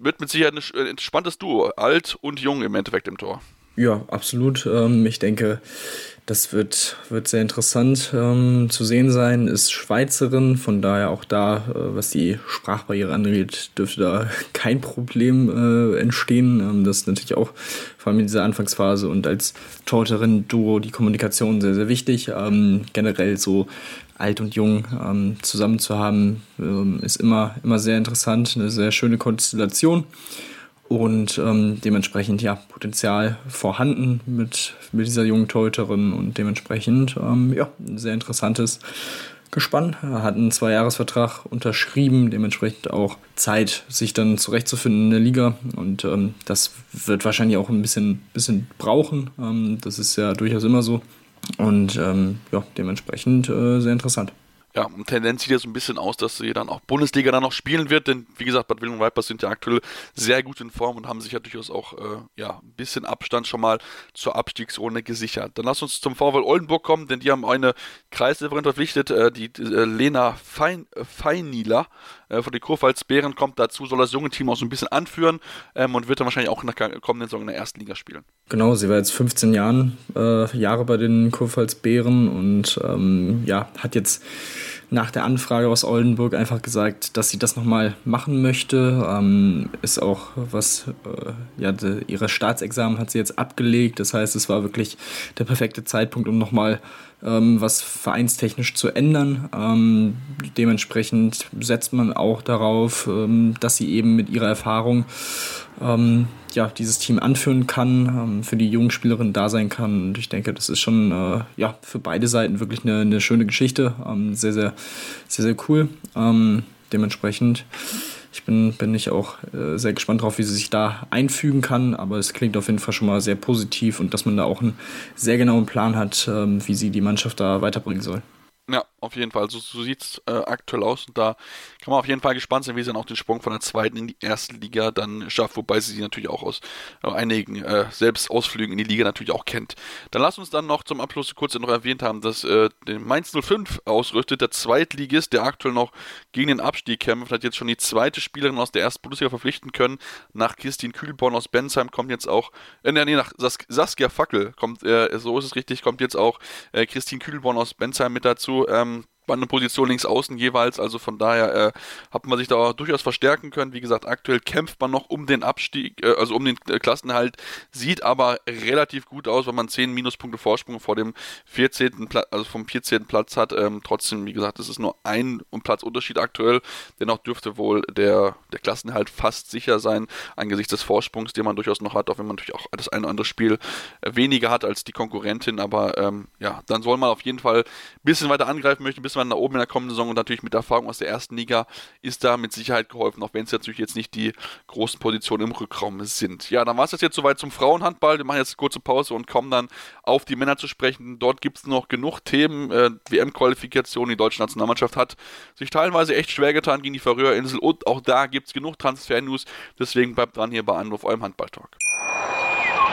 wird mit Sicherheit ein entspanntes Duo. Alt und jung im Endeffekt im Tor. Ja, absolut. Ähm, ich denke, das wird, wird sehr interessant ähm, zu sehen sein. Ist Schweizerin, von daher auch da, äh, was die Sprachbarriere angeht, dürfte da kein Problem äh, entstehen. Ähm, das ist natürlich auch vor allem in dieser Anfangsphase und als Torterin-Duo die Kommunikation sehr, sehr wichtig. Ähm, generell so alt und jung ähm, zusammen zu haben, ähm, ist immer, immer sehr interessant, eine sehr schöne Konstellation und ähm, dementsprechend ja Potenzial vorhanden mit, mit dieser jungen Torhüterin und dementsprechend ähm, ja ein sehr interessantes Gespann. Er hat einen Zweijahresvertrag unterschrieben, dementsprechend auch Zeit, sich dann zurechtzufinden in der Liga und ähm, das wird wahrscheinlich auch ein bisschen, bisschen brauchen. Ähm, das ist ja durchaus immer so und ähm, ja, dementsprechend äh, sehr interessant. Ja, und Tendenz sieht ja so ein bisschen aus, dass sie dann auch Bundesliga dann noch spielen wird, denn wie gesagt, Bad Willem Vipers sind ja aktuell sehr gut in Form und haben sich ja durchaus auch äh, ja, ein bisschen Abstand schon mal zur Abstiegsrunde gesichert. Dann lass uns zum VfL Oldenburg kommen, denn die haben eine Kreisreferent verpflichtet, äh, die äh, Lena Fein, äh, Feinieler äh, von den Kurpfalz Bären kommt dazu, soll das junge Team auch so ein bisschen anführen ähm, und wird dann wahrscheinlich auch in der kommenden Saison in der ersten Liga spielen. Genau, sie war jetzt 15 Jahren, äh, Jahre bei den Kurpfalz Bären und ähm, ja, hat jetzt nach der Anfrage aus Oldenburg einfach gesagt, dass sie das nochmal machen möchte. Ähm, ist auch was, äh, ja, de, ihre Staatsexamen hat sie jetzt abgelegt. Das heißt, es war wirklich der perfekte Zeitpunkt, um nochmal ähm, was vereinstechnisch zu ändern. Ähm, dementsprechend setzt man auch darauf, ähm, dass sie eben mit ihrer Erfahrung ähm, ja, dieses Team anführen kann, ähm, für die jungen Spielerinnen da sein kann. Und ich denke, das ist schon äh, ja, für beide Seiten wirklich eine, eine schöne Geschichte. Ähm, sehr, sehr, sehr, sehr cool. Dementsprechend ich bin, bin ich auch äh, sehr gespannt darauf, wie sie sich da einfügen kann. Aber es klingt auf jeden Fall schon mal sehr positiv und dass man da auch einen sehr genauen Plan hat, ähm, wie sie die Mannschaft da weiterbringen soll. Ja, auf jeden Fall. So, so sieht es äh, aktuell aus. Und da kann man auf jeden Fall gespannt sein, wie sie dann auch den Sprung von der zweiten in die erste Liga dann schafft. Wobei sie sie natürlich auch aus äh, einigen äh, Selbstausflügen in die Liga natürlich auch kennt. Dann lass uns dann noch zum Abschluss kurz noch erwähnt haben, dass äh, den Mainz 05 ausrüstet, der Zweitligist, der aktuell noch gegen den Abstieg kämpft, hat jetzt schon die zweite Spielerin aus der ersten Bundesliga verpflichten können. Nach Christine Kühlborn aus Bensheim kommt jetzt auch, äh, nee, nach Sas Saskia Fackel kommt, äh, so ist es richtig, kommt jetzt auch äh, Christine Kühlborn aus Bensheim mit dazu. Ähm, spannende Position links außen jeweils. Also von daher äh, hat man sich da auch durchaus verstärken können. Wie gesagt, aktuell kämpft man noch um den Abstieg, äh, also um den äh, Klassenhalt, sieht aber relativ gut aus, wenn man 10 Minuspunkte Vorsprung vor dem 14. Platz, also vom 14. Platz hat. Ähm, trotzdem, wie gesagt, es ist nur ein Platz Unterschied aktuell. Dennoch dürfte wohl der, der Klassenhalt fast sicher sein, angesichts des Vorsprungs, den man durchaus noch hat, auch wenn man natürlich auch das eine oder andere Spiel äh, weniger hat als die Konkurrentin. Aber ähm, ja, dann soll man auf jeden Fall ein bisschen weiter angreifen möchten, ein bisschen man nach oben in der kommenden Saison und natürlich mit Erfahrung aus der ersten Liga ist da mit Sicherheit geholfen, auch wenn es natürlich jetzt nicht die großen Positionen im Rückraum sind. Ja, dann war es jetzt soweit zum Frauenhandball. Wir machen jetzt eine kurze Pause und kommen dann auf die Männer zu sprechen. Dort gibt es noch genug Themen. Äh, WM-Qualifikation, die deutsche Nationalmannschaft hat sich teilweise echt schwer getan gegen die Färöerinsel und auch da gibt es genug Transfer-News. Deswegen bleibt dran hier bei Anruf, eurem Handball-Talk.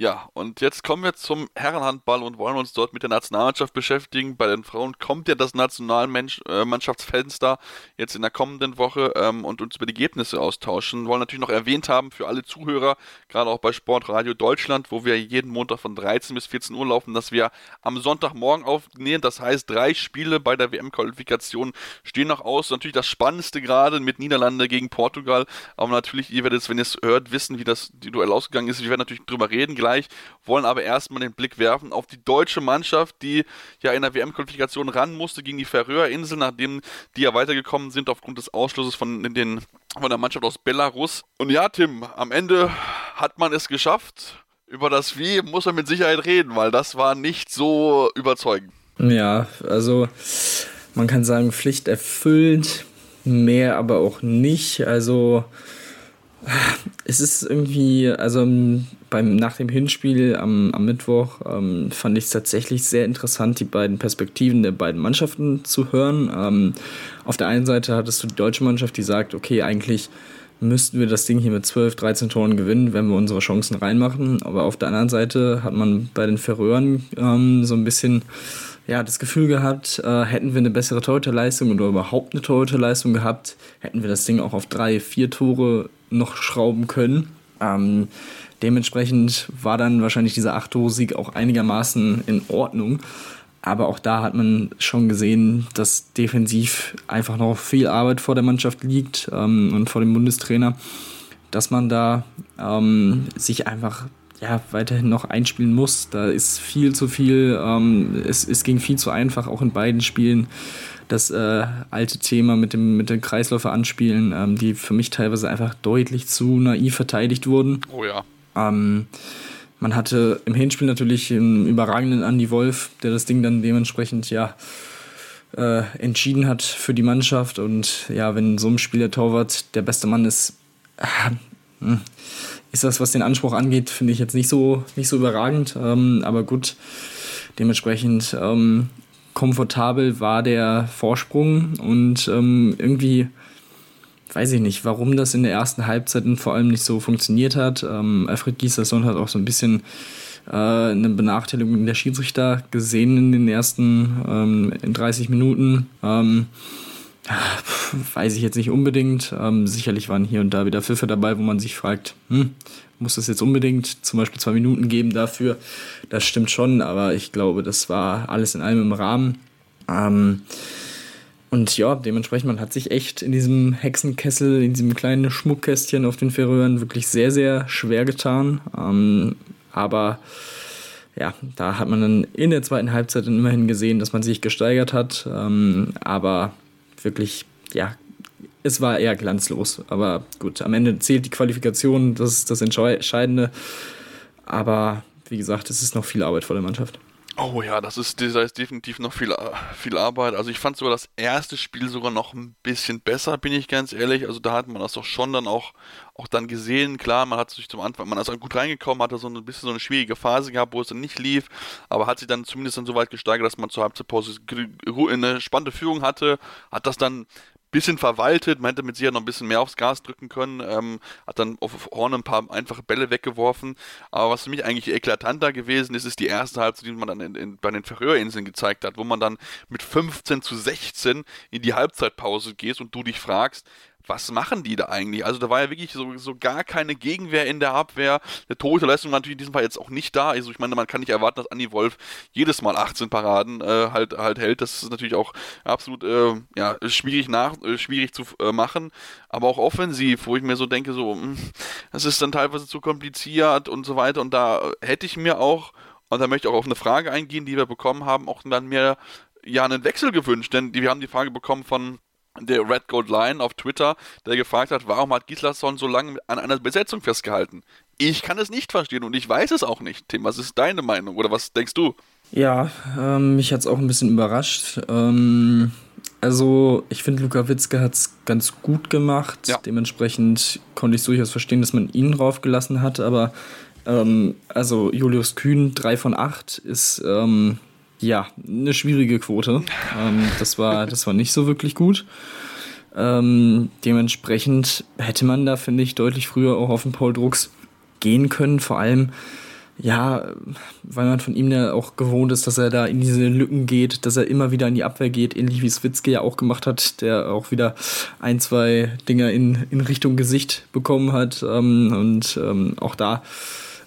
Ja, und jetzt kommen wir zum Herrenhandball und wollen uns dort mit der Nationalmannschaft beschäftigen. Bei den Frauen kommt ja das Nationalmannschaftsfenster jetzt in der kommenden Woche ähm, und uns über die Ergebnisse austauschen. Wir wollen natürlich noch erwähnt haben für alle Zuhörer, gerade auch bei Sportradio Deutschland, wo wir jeden Montag von 13 bis 14 Uhr laufen, dass wir am Sonntagmorgen aufnehmen. Das heißt, drei Spiele bei der WM-Qualifikation stehen noch aus. Natürlich das Spannendste gerade mit Niederlande gegen Portugal. Aber natürlich, ihr werdet es, wenn ihr es hört, wissen, wie das Duell ausgegangen ist. Wir werden natürlich drüber reden gleich gleich, wollen aber erstmal den Blick werfen auf die deutsche Mannschaft, die ja in der WM-Qualifikation ran musste gegen die Färöerinseln, nachdem die ja weitergekommen sind aufgrund des Ausschlusses von, den, von der Mannschaft aus Belarus. Und ja, Tim, am Ende hat man es geschafft. Über das Wie muss man mit Sicherheit reden, weil das war nicht so überzeugend. Ja, also man kann sagen, Pflicht erfüllt, mehr aber auch nicht. Also es ist irgendwie, also beim, nach dem Hinspiel am, am Mittwoch ähm, fand ich es tatsächlich sehr interessant, die beiden Perspektiven der beiden Mannschaften zu hören. Ähm, auf der einen Seite hattest du die deutsche Mannschaft, die sagt, okay, eigentlich müssten wir das Ding hier mit 12, 13 Toren gewinnen, wenn wir unsere Chancen reinmachen. Aber auf der anderen Seite hat man bei den Färöern ähm, so ein bisschen ja, das Gefühl gehabt, äh, hätten wir eine bessere Torhüterleistung oder überhaupt eine Torhüterleistung gehabt, hätten wir das Ding auch auf drei, vier Tore noch schrauben können. Ähm, dementsprechend war dann wahrscheinlich dieser 8-Tore-Sieg auch einigermaßen in Ordnung. Aber auch da hat man schon gesehen, dass defensiv einfach noch viel Arbeit vor der Mannschaft liegt ähm, und vor dem Bundestrainer, dass man da ähm, sich einfach ja, weiterhin noch einspielen muss. Da ist viel zu viel, ähm, es, es ging viel zu einfach, auch in beiden Spielen das äh, alte Thema mit dem, mit den Kreisläufer anspielen, ähm, die für mich teilweise einfach deutlich zu naiv verteidigt wurden. Oh ja. Ähm, man hatte im Hinspiel natürlich einen überragenden Andy Wolf, der das Ding dann dementsprechend ja äh, entschieden hat für die Mannschaft. Und ja, wenn so ein Spiel der Torwart der beste Mann ist, äh, ist das, was den Anspruch angeht, finde ich jetzt nicht so, nicht so überragend. Ähm, aber gut, dementsprechend ähm, komfortabel war der Vorsprung und ähm, irgendwie weiß ich nicht, warum das in der ersten Halbzeit vor allem nicht so funktioniert hat. Ähm, Alfred Gieserson hat auch so ein bisschen äh, eine Benachteiligung der Schiedsrichter gesehen in den ersten ähm, in 30 Minuten. Ähm, weiß ich jetzt nicht unbedingt. Ähm, sicherlich waren hier und da wieder Pfiffe dabei, wo man sich fragt, hm, muss es jetzt unbedingt zum Beispiel zwei Minuten geben dafür? Das stimmt schon, aber ich glaube, das war alles in allem im Rahmen. Ähm, und ja, dementsprechend, man hat sich echt in diesem Hexenkessel, in diesem kleinen Schmuckkästchen auf den Färöern wirklich sehr, sehr schwer getan. Ähm, aber ja, da hat man dann in der zweiten Halbzeit dann immerhin gesehen, dass man sich gesteigert hat. Ähm, aber wirklich, ja, es war eher glanzlos. Aber gut, am Ende zählt die Qualifikation, das ist das Entscheidende. Aber wie gesagt, es ist noch viel Arbeit vor der Mannschaft. Oh ja, das ist, da ist definitiv noch viel, viel Arbeit. Also ich fand sogar das erste Spiel sogar noch ein bisschen besser, bin ich ganz ehrlich. Also da hat man das doch schon dann auch, auch dann gesehen. Klar, man hat sich zum Anfang, man ist auch gut reingekommen, hatte so ein bisschen so eine schwierige Phase gehabt, wo es dann nicht lief, aber hat sich dann zumindest dann so weit gesteigert, dass man zur Halbzeitpause eine spannende Führung hatte, hat das dann bisschen verwaltet, man hätte mit sicher noch ein bisschen mehr aufs Gas drücken können, ähm, hat dann auf Horn ein paar einfache Bälle weggeworfen. Aber was für mich eigentlich eklatanter gewesen ist, ist die erste Halbzeit, die man dann in, in, bei den Färöerinseln gezeigt hat, wo man dann mit 15 zu 16 in die Halbzeitpause gehst und du dich fragst, was machen die da eigentlich? Also da war ja wirklich so, so gar keine Gegenwehr in der Abwehr. Eine Torhüterleistung war natürlich in diesem Fall jetzt auch nicht da. Also ich meine, man kann nicht erwarten, dass Andy Wolf jedes Mal 18 Paraden äh, halt, halt hält. Das ist natürlich auch absolut äh, ja, schwierig, nach, äh, schwierig zu äh, machen. Aber auch offensiv, wo ich mir so denke, so, mh, hm, das ist dann teilweise zu kompliziert und so weiter. Und da hätte ich mir auch, und da möchte ich auch auf eine Frage eingehen, die wir bekommen haben, auch dann mir ja einen Wechsel gewünscht. Denn wir haben die Frage bekommen von der Red Gold Lion auf Twitter, der gefragt hat, warum hat Gislason so lange an einer Besetzung festgehalten? Ich kann es nicht verstehen und ich weiß es auch nicht. Tim, was ist deine Meinung oder was denkst du? Ja, ähm, mich hat es auch ein bisschen überrascht. Ähm, also, ich finde, Luka Witzke hat es ganz gut gemacht. Ja. Dementsprechend konnte ich durchaus verstehen, dass man ihn draufgelassen hat. Aber, ähm, also, Julius Kühn, 3 von 8 ist ähm, ja, eine schwierige Quote. Ähm, das, war, das war nicht so wirklich gut. Ähm, dementsprechend hätte man da, finde ich, deutlich früher auch auf den Paul Drucks gehen können. Vor allem, ja, weil man von ihm ja auch gewohnt ist, dass er da in diese Lücken geht, dass er immer wieder in die Abwehr geht, ähnlich wie Switzke ja auch gemacht hat, der auch wieder ein, zwei Dinger in, in Richtung Gesicht bekommen hat. Ähm, und ähm, auch da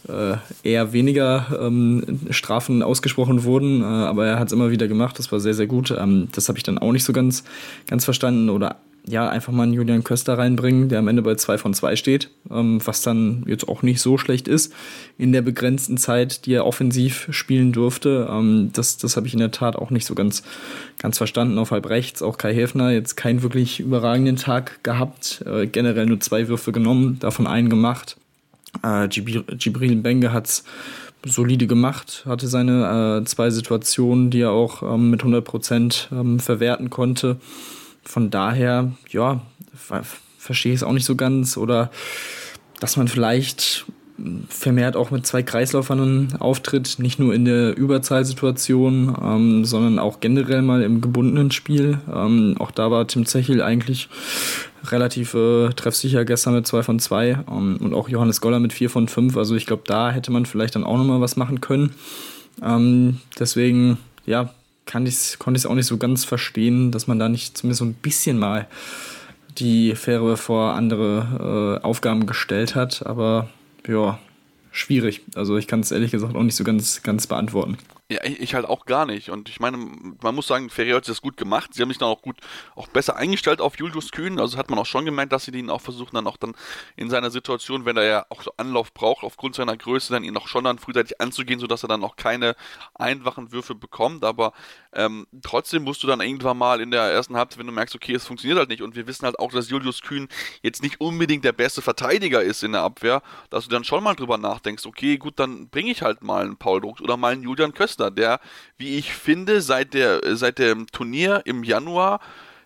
äh, eher weniger ähm, Strafen ausgesprochen wurden, äh, aber er hat es immer wieder gemacht, das war sehr, sehr gut. Ähm, das habe ich dann auch nicht so ganz, ganz verstanden oder ja, einfach mal einen Julian Köster reinbringen, der am Ende bei 2 von 2 steht, ähm, was dann jetzt auch nicht so schlecht ist in der begrenzten Zeit, die er offensiv spielen durfte. Ähm, das das habe ich in der Tat auch nicht so ganz, ganz verstanden. Auf halb rechts auch Kai Häfner jetzt keinen wirklich überragenden Tag gehabt, äh, generell nur zwei Würfe genommen, davon einen gemacht. Äh, Gibril Benge hat es solide gemacht, hatte seine äh, zwei Situationen, die er auch ähm, mit 100 Prozent ähm, verwerten konnte. Von daher, ja, verstehe ich es auch nicht so ganz. Oder dass man vielleicht vermehrt auch mit zwei Kreislaufern auftritt, nicht nur in der Überzahlsituation, ähm, sondern auch generell mal im gebundenen Spiel. Ähm, auch da war Tim Zechel eigentlich relativ äh, treffsicher gestern mit 2 von 2 ähm, und auch Johannes Goller mit 4 von 5. Also ich glaube, da hätte man vielleicht dann auch nochmal was machen können. Ähm, deswegen, ja, kann ich's, konnte ich es auch nicht so ganz verstehen, dass man da nicht zumindest so ein bisschen mal die Fähre vor andere äh, Aufgaben gestellt hat. Aber ja, schwierig. Also ich kann es ehrlich gesagt auch nicht so ganz, ganz beantworten. Ja, ich halt auch gar nicht. Und ich meine, man muss sagen, Ferry hat das gut gemacht. Sie haben sich dann auch gut, auch besser eingestellt auf Julius Kühn. Also hat man auch schon gemerkt, dass sie ihn auch versuchen, dann auch dann in seiner Situation, wenn er ja auch so Anlauf braucht, aufgrund seiner Größe, dann ihn auch schon dann frühzeitig anzugehen, sodass er dann auch keine einfachen Würfe bekommt. Aber ähm, trotzdem musst du dann irgendwann mal in der ersten Halbzeit, wenn du merkst, okay, es funktioniert halt nicht. Und wir wissen halt auch, dass Julius Kühn jetzt nicht unbedingt der beste Verteidiger ist in der Abwehr, dass du dann schon mal drüber nachdenkst, okay, gut, dann bringe ich halt mal einen Paul Drucks oder mal einen Julian Köster Costa, der, wie ich finde, seit, der, seit dem Turnier im Januar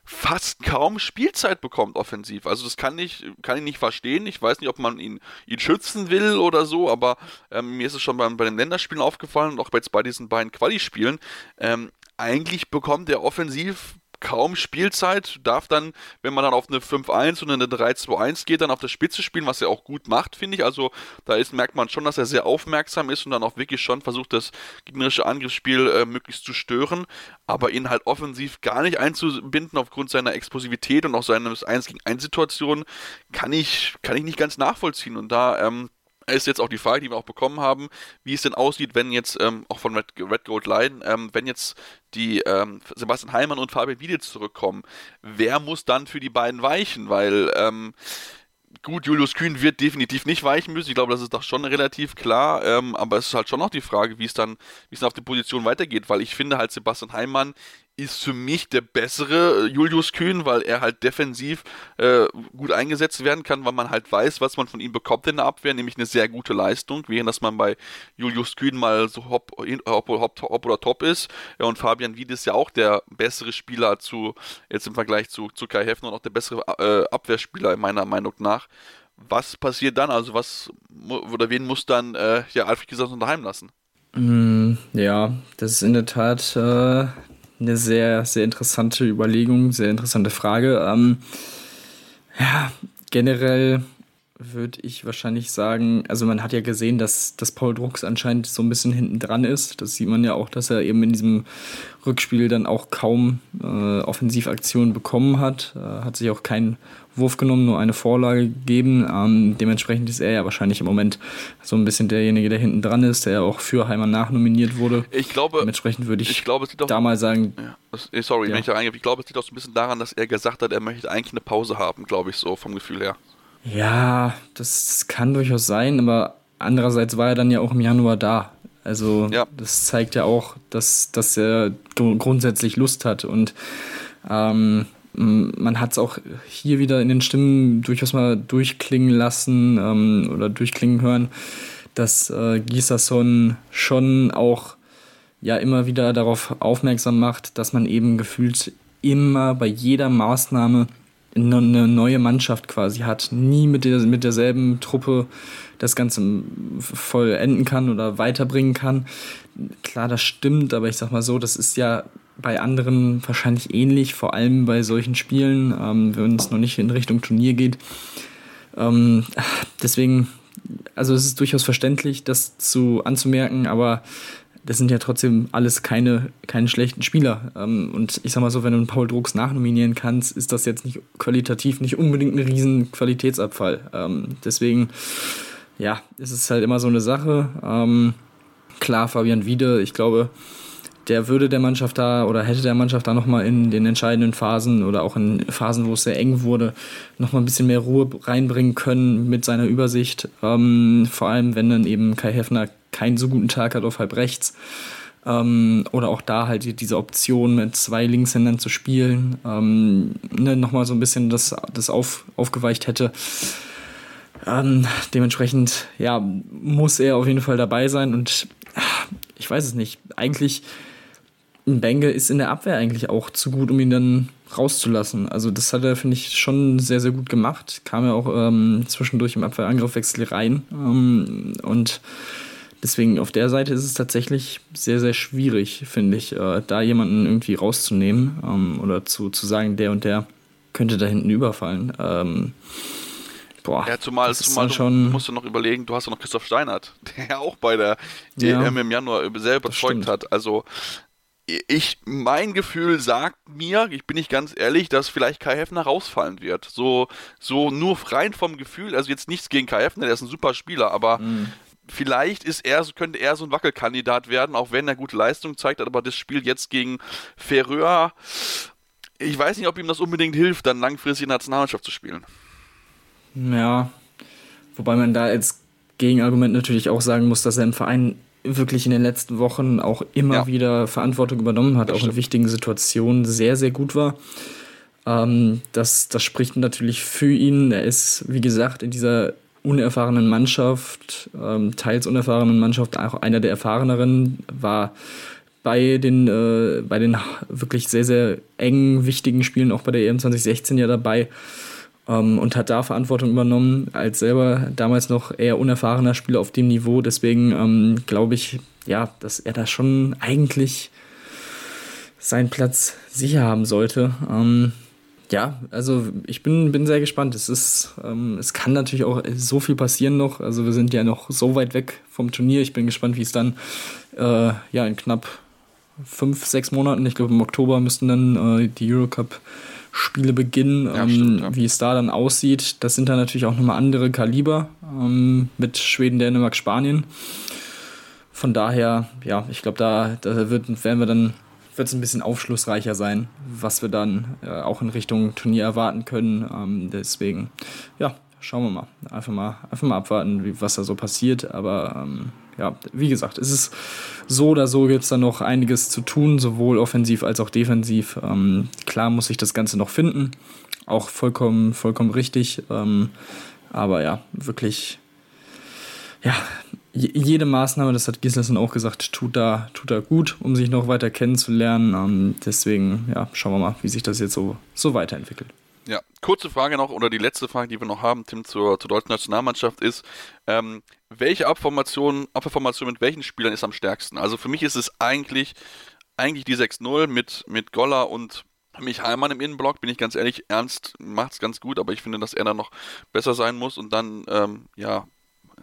fast kaum Spielzeit bekommt offensiv. Also das kann ich, kann ich nicht verstehen. Ich weiß nicht, ob man ihn, ihn schützen will oder so, aber ähm, mir ist es schon bei, bei den Länderspielen aufgefallen und auch jetzt bei diesen beiden Quali-Spielen. Ähm, eigentlich bekommt er offensiv kaum Spielzeit, darf dann, wenn man dann auf eine 5-1 und eine 3-2-1 geht, dann auf der Spitze spielen, was er auch gut macht, finde ich. Also da ist, merkt man schon, dass er sehr aufmerksam ist und dann auch wirklich schon versucht, das gegnerische Angriffsspiel äh, möglichst zu stören, aber ihn halt offensiv gar nicht einzubinden aufgrund seiner Explosivität und auch seines 1 gegen 1 Situationen, kann ich, kann ich nicht ganz nachvollziehen. Und da ähm, ist jetzt auch die Frage, die wir auch bekommen haben, wie es denn aussieht, wenn jetzt, ähm, auch von Red, Red Gold Line, ähm, wenn jetzt die ähm, Sebastian Heimann und Fabian Wieditz zurückkommen, wer muss dann für die beiden weichen? Weil, ähm, gut, Julius Kühn wird definitiv nicht weichen müssen. Ich glaube, das ist doch schon relativ klar. Ähm, aber es ist halt schon noch die Frage, wie es dann, wie es dann auf der Position weitergeht, weil ich finde halt Sebastian Heimann ist für mich der bessere äh, Julius Kühn, weil er halt defensiv äh, gut eingesetzt werden kann, weil man halt weiß, was man von ihm bekommt in der Abwehr, nämlich eine sehr gute Leistung, während dass man bei Julius Kühn mal so hopp, hopp, hopp, hopp oder top ist. Ja, und Fabian Wied ist ja auch der bessere Spieler zu, jetzt im Vergleich zu, zu Kai Heffner und auch der bessere äh, Abwehrspieler meiner Meinung nach. Was passiert dann? Also was oder wen muss dann äh, ja Alfred Gesamt daheim lassen? Mm, ja, das ist in der Tat äh, eine sehr, sehr interessante Überlegung, sehr interessante Frage. Ähm, ja, generell würde ich wahrscheinlich sagen, also man hat ja gesehen, dass, dass Paul Drucks anscheinend so ein bisschen hinten dran ist. Das sieht man ja auch, dass er eben in diesem Rückspiel dann auch kaum äh, Offensivaktionen bekommen hat. Äh, hat sich auch keinen Wurf genommen, nur eine Vorlage gegeben. Ähm, dementsprechend ist er ja wahrscheinlich im Moment so ein bisschen derjenige, der hinten dran ist, der auch für Heimann nachnominiert wurde. Ich glaube, dementsprechend würde ich, ich glaube, da mal sagen. Ja, sorry, ja. wenn ich da reingehe. Ich glaube, es liegt auch so ein bisschen daran, dass er gesagt hat, er möchte eigentlich eine Pause haben, glaube ich, so vom Gefühl her. Ja, das kann durchaus sein, aber andererseits war er dann ja auch im Januar da. Also ja. das zeigt ja auch, dass, dass er grundsätzlich Lust hat und ähm, man hat es auch hier wieder in den Stimmen durchaus mal durchklingen lassen ähm, oder durchklingen hören, dass äh, Gisason schon auch ja immer wieder darauf aufmerksam macht, dass man eben gefühlt immer bei jeder Maßnahme eine neue Mannschaft quasi hat, nie mit, der, mit derselben Truppe das Ganze vollenden kann oder weiterbringen kann. Klar, das stimmt, aber ich sag mal so, das ist ja bei anderen wahrscheinlich ähnlich, vor allem bei solchen Spielen, ähm, wenn es noch nicht in Richtung Turnier geht. Ähm, deswegen, also es ist durchaus verständlich, das zu anzumerken, aber das sind ja trotzdem alles keine, keine schlechten Spieler. Ähm, und ich sag mal so, wenn du einen Paul Drucks nachnominieren kannst, ist das jetzt nicht qualitativ nicht unbedingt ein riesen Qualitätsabfall. Ähm, deswegen, ja, ist es halt immer so eine Sache. Ähm, klar, Fabian Wiede, ich glaube, der würde der Mannschaft da oder hätte der Mannschaft da nochmal in den entscheidenden Phasen oder auch in Phasen, wo es sehr eng wurde, nochmal ein bisschen mehr Ruhe reinbringen können mit seiner Übersicht. Ähm, vor allem, wenn dann eben Kai Heffner keinen so guten Tag hat auf halb rechts. Ähm, oder auch da halt diese Option mit zwei Linkshändern zu spielen, ähm, ne, nochmal so ein bisschen das, das auf, aufgeweicht hätte. Ähm, dementsprechend, ja, muss er auf jeden Fall dabei sein und ich weiß es nicht. Eigentlich, Bengel ist in der Abwehr eigentlich auch zu gut, um ihn dann rauszulassen. Also das hat er, finde ich, schon sehr, sehr gut gemacht. Kam ja auch ähm, zwischendurch im Abwehrangriffwechsel rein ähm, und Deswegen auf der Seite ist es tatsächlich sehr, sehr schwierig, finde ich, äh, da jemanden irgendwie rauszunehmen ähm, oder zu, zu sagen, der und der könnte da hinten überfallen. Ähm, boah, ja, zumal, zumal du schon musst du noch überlegen, du hast ja noch Christoph Steinert, der ja auch bei der ja, EM im Januar sehr überzeugt hat. Also ich, mein Gefühl sagt mir, ich bin nicht ganz ehrlich, dass vielleicht Kai Heffner rausfallen wird. So, so nur rein vom Gefühl, also jetzt nichts gegen Kai Heffner, der ist ein super Spieler, aber mm vielleicht ist er, könnte er so ein Wackelkandidat werden, auch wenn er gute Leistung zeigt, aber das Spiel jetzt gegen Ferreur, ich weiß nicht, ob ihm das unbedingt hilft, dann langfristig in der Nationalmannschaft zu spielen. Ja, wobei man da als Gegenargument natürlich auch sagen muss, dass er im Verein wirklich in den letzten Wochen auch immer ja. wieder Verantwortung übernommen hat, das auch stimmt. in wichtigen Situationen sehr, sehr gut war. Ähm, das, das spricht natürlich für ihn. Er ist, wie gesagt, in dieser unerfahrenen Mannschaft, ähm, teils unerfahrenen Mannschaft, auch einer der erfahreneren, war bei den, äh, bei den wirklich sehr, sehr engen, wichtigen Spielen, auch bei der EM 2016 ja dabei ähm, und hat da Verantwortung übernommen, als selber damals noch eher unerfahrener Spieler auf dem Niveau. Deswegen ähm, glaube ich, ja, dass er da schon eigentlich seinen Platz sicher haben sollte. Ähm, ja, also ich bin, bin sehr gespannt. Es ist, ähm, es kann natürlich auch so viel passieren noch. Also wir sind ja noch so weit weg vom Turnier. Ich bin gespannt, wie es dann äh, ja in knapp fünf, sechs Monaten, ich glaube im Oktober müssten dann äh, die Eurocup Spiele beginnen, ja, ähm, stimmt, ja. wie es da dann aussieht. Das sind dann natürlich auch nochmal andere Kaliber ähm, mit Schweden, Dänemark, Spanien. Von daher, ja, ich glaube, da, da wird, werden wir dann wird es ein bisschen aufschlussreicher sein, was wir dann äh, auch in Richtung Turnier erwarten können. Ähm, deswegen, ja, schauen wir mal. Einfach mal, einfach mal abwarten, wie, was da so passiert. Aber ähm, ja, wie gesagt, es ist so oder so gibt es da noch einiges zu tun, sowohl offensiv als auch defensiv. Ähm, klar muss ich das Ganze noch finden. Auch vollkommen, vollkommen richtig. Ähm, aber ja, wirklich, ja, jede Maßnahme, das hat Gislason auch gesagt, tut da, tut da gut, um sich noch weiter kennenzulernen. Ähm, deswegen, ja, schauen wir mal, wie sich das jetzt so, so weiterentwickelt. Ja, kurze Frage noch, oder die letzte Frage, die wir noch haben, Tim, zur, zur deutschen Nationalmannschaft ist, ähm, welche Abformation, Abformation mit welchen Spielern ist am stärksten? Also für mich ist es eigentlich eigentlich die 6-0 mit, mit Golla und mich Heimann im Innenblock, bin ich ganz ehrlich, Ernst macht es ganz gut, aber ich finde, dass er da noch besser sein muss und dann, ähm, ja,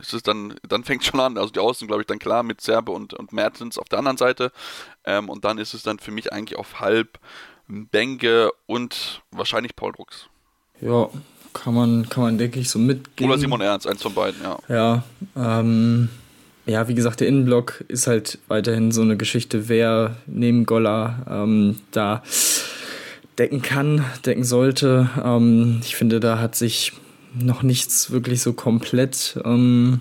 ist es dann, dann fängt schon an. Also die Außen, glaube ich, dann klar mit Serbe und, und Mertens auf der anderen Seite. Ähm, und dann ist es dann für mich eigentlich auf halb Benke und wahrscheinlich Paul Drucks. Ja, kann man, kann man, denke ich, so mitgehen. Oder Simon Ernst, eins von beiden, ja. Ja, ähm, ja, wie gesagt, der Innenblock ist halt weiterhin so eine Geschichte, wer neben Golla ähm, da decken kann, decken sollte. Ähm, ich finde, da hat sich noch nichts wirklich so komplett ähm,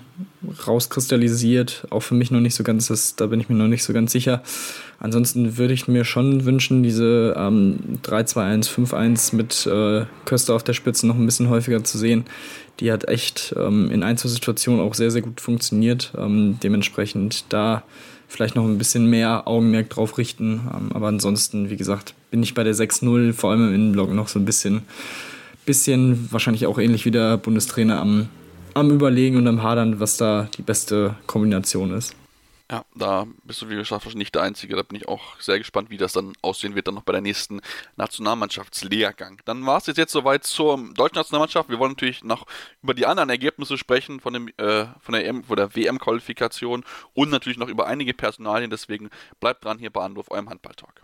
rauskristallisiert. Auch für mich noch nicht so ganz, das, da bin ich mir noch nicht so ganz sicher. Ansonsten würde ich mir schon wünschen, diese ähm, 3-2-1-5-1 mit äh, Köster auf der Spitze noch ein bisschen häufiger zu sehen. Die hat echt ähm, in Einzelsituationen auch sehr, sehr gut funktioniert. Ähm, dementsprechend da vielleicht noch ein bisschen mehr Augenmerk drauf richten. Ähm, aber ansonsten, wie gesagt, bin ich bei der 6-0, vor allem im Innenblock, noch so ein bisschen bisschen wahrscheinlich auch ähnlich wie der Bundestrainer am, am Überlegen und am Hadern, was da die beste Kombination ist. Ja, da bist du, wie gesagt, nicht der Einzige. Da bin ich auch sehr gespannt, wie das dann aussehen wird, dann noch bei der nächsten Nationalmannschaftslehrgang. Dann war es jetzt, jetzt soweit zur deutschen Nationalmannschaft. Wir wollen natürlich noch über die anderen Ergebnisse sprechen von, dem, äh, von der, der WM-Qualifikation und natürlich noch über einige Personalien. Deswegen bleibt dran hier bei Anruf, eurem Handball-Talk.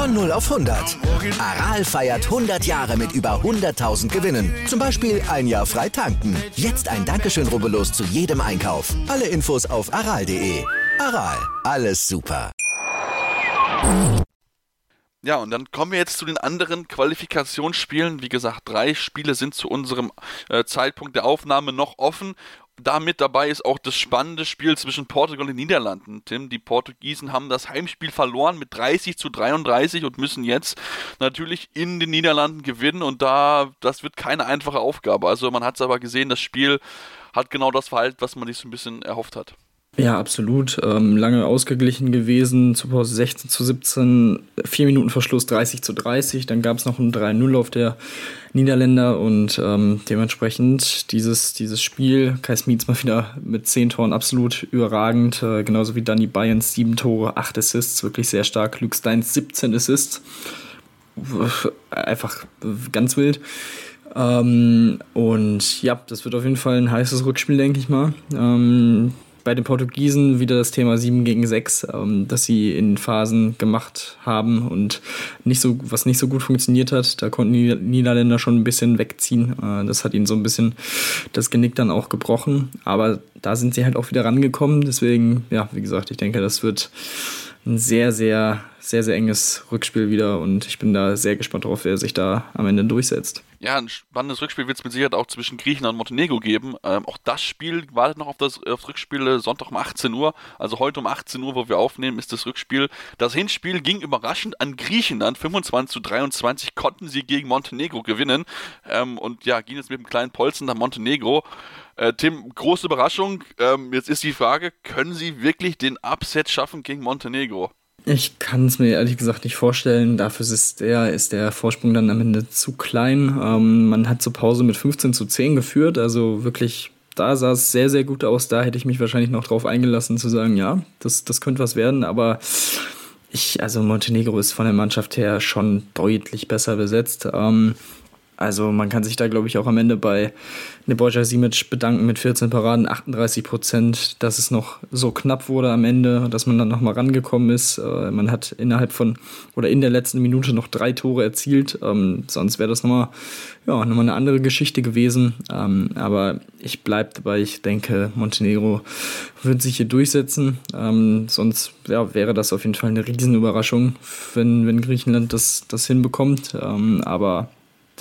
Von 0 auf 100. Aral feiert 100 Jahre mit über 100.000 Gewinnen. Zum Beispiel ein Jahr frei tanken. Jetzt ein Dankeschön, rubbellos zu jedem Einkauf. Alle Infos auf aral.de. Aral, alles super. Ja, und dann kommen wir jetzt zu den anderen Qualifikationsspielen. Wie gesagt, drei Spiele sind zu unserem äh, Zeitpunkt der Aufnahme noch offen damit dabei ist auch das spannende Spiel zwischen Portugal und den Niederlanden. Tim, die Portugiesen haben das Heimspiel verloren mit 30 zu 33 und müssen jetzt natürlich in den Niederlanden gewinnen und da, das wird keine einfache Aufgabe. Also man hat es aber gesehen, das Spiel hat genau das Verhalten, was man sich so ein bisschen erhofft hat. Ja, absolut. Ähm, lange ausgeglichen gewesen. Zu Pause 16 zu 17, vier Minuten Verschluss 30 zu 30. Dann gab es noch ein 3-0 auf der Niederländer und ähm, dementsprechend dieses, dieses Spiel, Kai Smits mal wieder mit zehn Toren absolut überragend, äh, genauso wie Danny Bayerns sieben Tore, acht Assists, wirklich sehr stark. Luke Steins 17 Assists. Einfach ganz wild. Ähm, und ja, das wird auf jeden Fall ein heißes Rückspiel, denke ich mal. Ähm, bei den Portugiesen wieder das Thema 7 gegen 6, ähm, das sie in Phasen gemacht haben und nicht so, was nicht so gut funktioniert hat. Da konnten die Niederländer schon ein bisschen wegziehen. Äh, das hat ihnen so ein bisschen das Genick dann auch gebrochen. Aber da sind sie halt auch wieder rangekommen. Deswegen, ja, wie gesagt, ich denke, das wird ein sehr, sehr, sehr, sehr enges Rückspiel wieder und ich bin da sehr gespannt drauf, wer sich da am Ende durchsetzt. Ja, ein spannendes Rückspiel wird es mit Sicherheit auch zwischen Griechenland und Montenegro geben. Ähm, auch das Spiel wartet noch auf das, auf Rückspiel äh, Sonntag um 18 Uhr. Also heute um 18 Uhr, wo wir aufnehmen, ist das Rückspiel. Das Hinspiel ging überraschend an Griechenland. 25 zu 23 konnten sie gegen Montenegro gewinnen. Ähm, und ja, ging jetzt mit einem kleinen Polzen nach Montenegro. Äh, Tim, große Überraschung. Ähm, jetzt ist die Frage, können sie wirklich den Upset schaffen gegen Montenegro? Ich kann es mir ehrlich gesagt nicht vorstellen. Dafür ist der, ist der Vorsprung dann am Ende zu klein. Ähm, man hat zur Pause mit 15 zu 10 geführt, also wirklich, da sah es sehr, sehr gut aus. Da hätte ich mich wahrscheinlich noch drauf eingelassen zu sagen, ja, das, das könnte was werden, aber ich, also Montenegro ist von der Mannschaft her schon deutlich besser besetzt. Ähm, also man kann sich da, glaube ich, auch am Ende bei Nebojsa Simic bedanken mit 14 Paraden, 38 Prozent, dass es noch so knapp wurde am Ende, dass man dann nochmal rangekommen ist. Äh, man hat innerhalb von oder in der letzten Minute noch drei Tore erzielt. Ähm, sonst wäre das nochmal ja, noch eine andere Geschichte gewesen. Ähm, aber ich bleibe dabei, ich denke, Montenegro wird sich hier durchsetzen. Ähm, sonst ja, wäre das auf jeden Fall eine Riesenüberraschung, wenn, wenn Griechenland das, das hinbekommt. Ähm, aber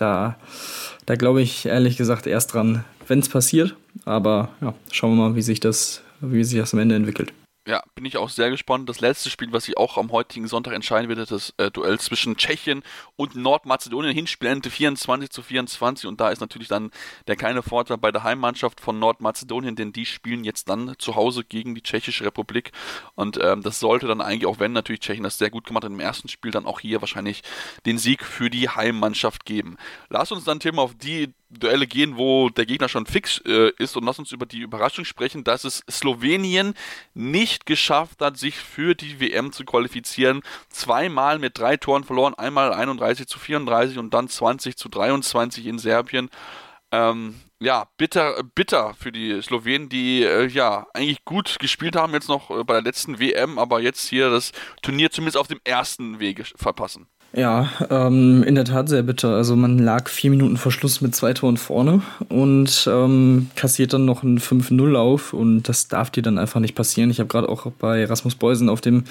da, da glaube ich ehrlich gesagt erst dran, wenn es passiert. Aber ja, schauen wir mal, wie sich das, wie sich das am Ende entwickelt. Ja, bin ich auch sehr gespannt. Das letzte Spiel, was sich auch am heutigen Sonntag entscheiden wird, das äh, Duell zwischen Tschechien und Nordmazedonien. Hinspiel endete 24 zu 24 und da ist natürlich dann der kleine Vorteil bei der Heimmannschaft von Nordmazedonien, denn die spielen jetzt dann zu Hause gegen die Tschechische Republik und ähm, das sollte dann eigentlich, auch wenn natürlich Tschechien das sehr gut gemacht hat im ersten Spiel, dann auch hier wahrscheinlich den Sieg für die Heimmannschaft geben. Lass uns dann Thema auf die Duelle gehen, wo der Gegner schon fix äh, ist und lass uns über die Überraschung sprechen, dass es Slowenien nicht geschafft hat, sich für die WM zu qualifizieren. Zweimal mit drei Toren verloren, einmal 31 zu 34 und dann 20 zu 23 in Serbien. Ähm, ja, bitter, bitter für die Slowenen, die äh, ja eigentlich gut gespielt haben jetzt noch äh, bei der letzten WM, aber jetzt hier das Turnier zumindest auf dem ersten Wege verpassen. Ja, ähm, in der Tat sehr bitter. Also man lag vier Minuten vor Schluss mit zwei Toren vorne und ähm, kassiert dann noch ein 5-0 auf und das darf dir dann einfach nicht passieren. Ich habe gerade auch bei Rasmus Beusen auf dem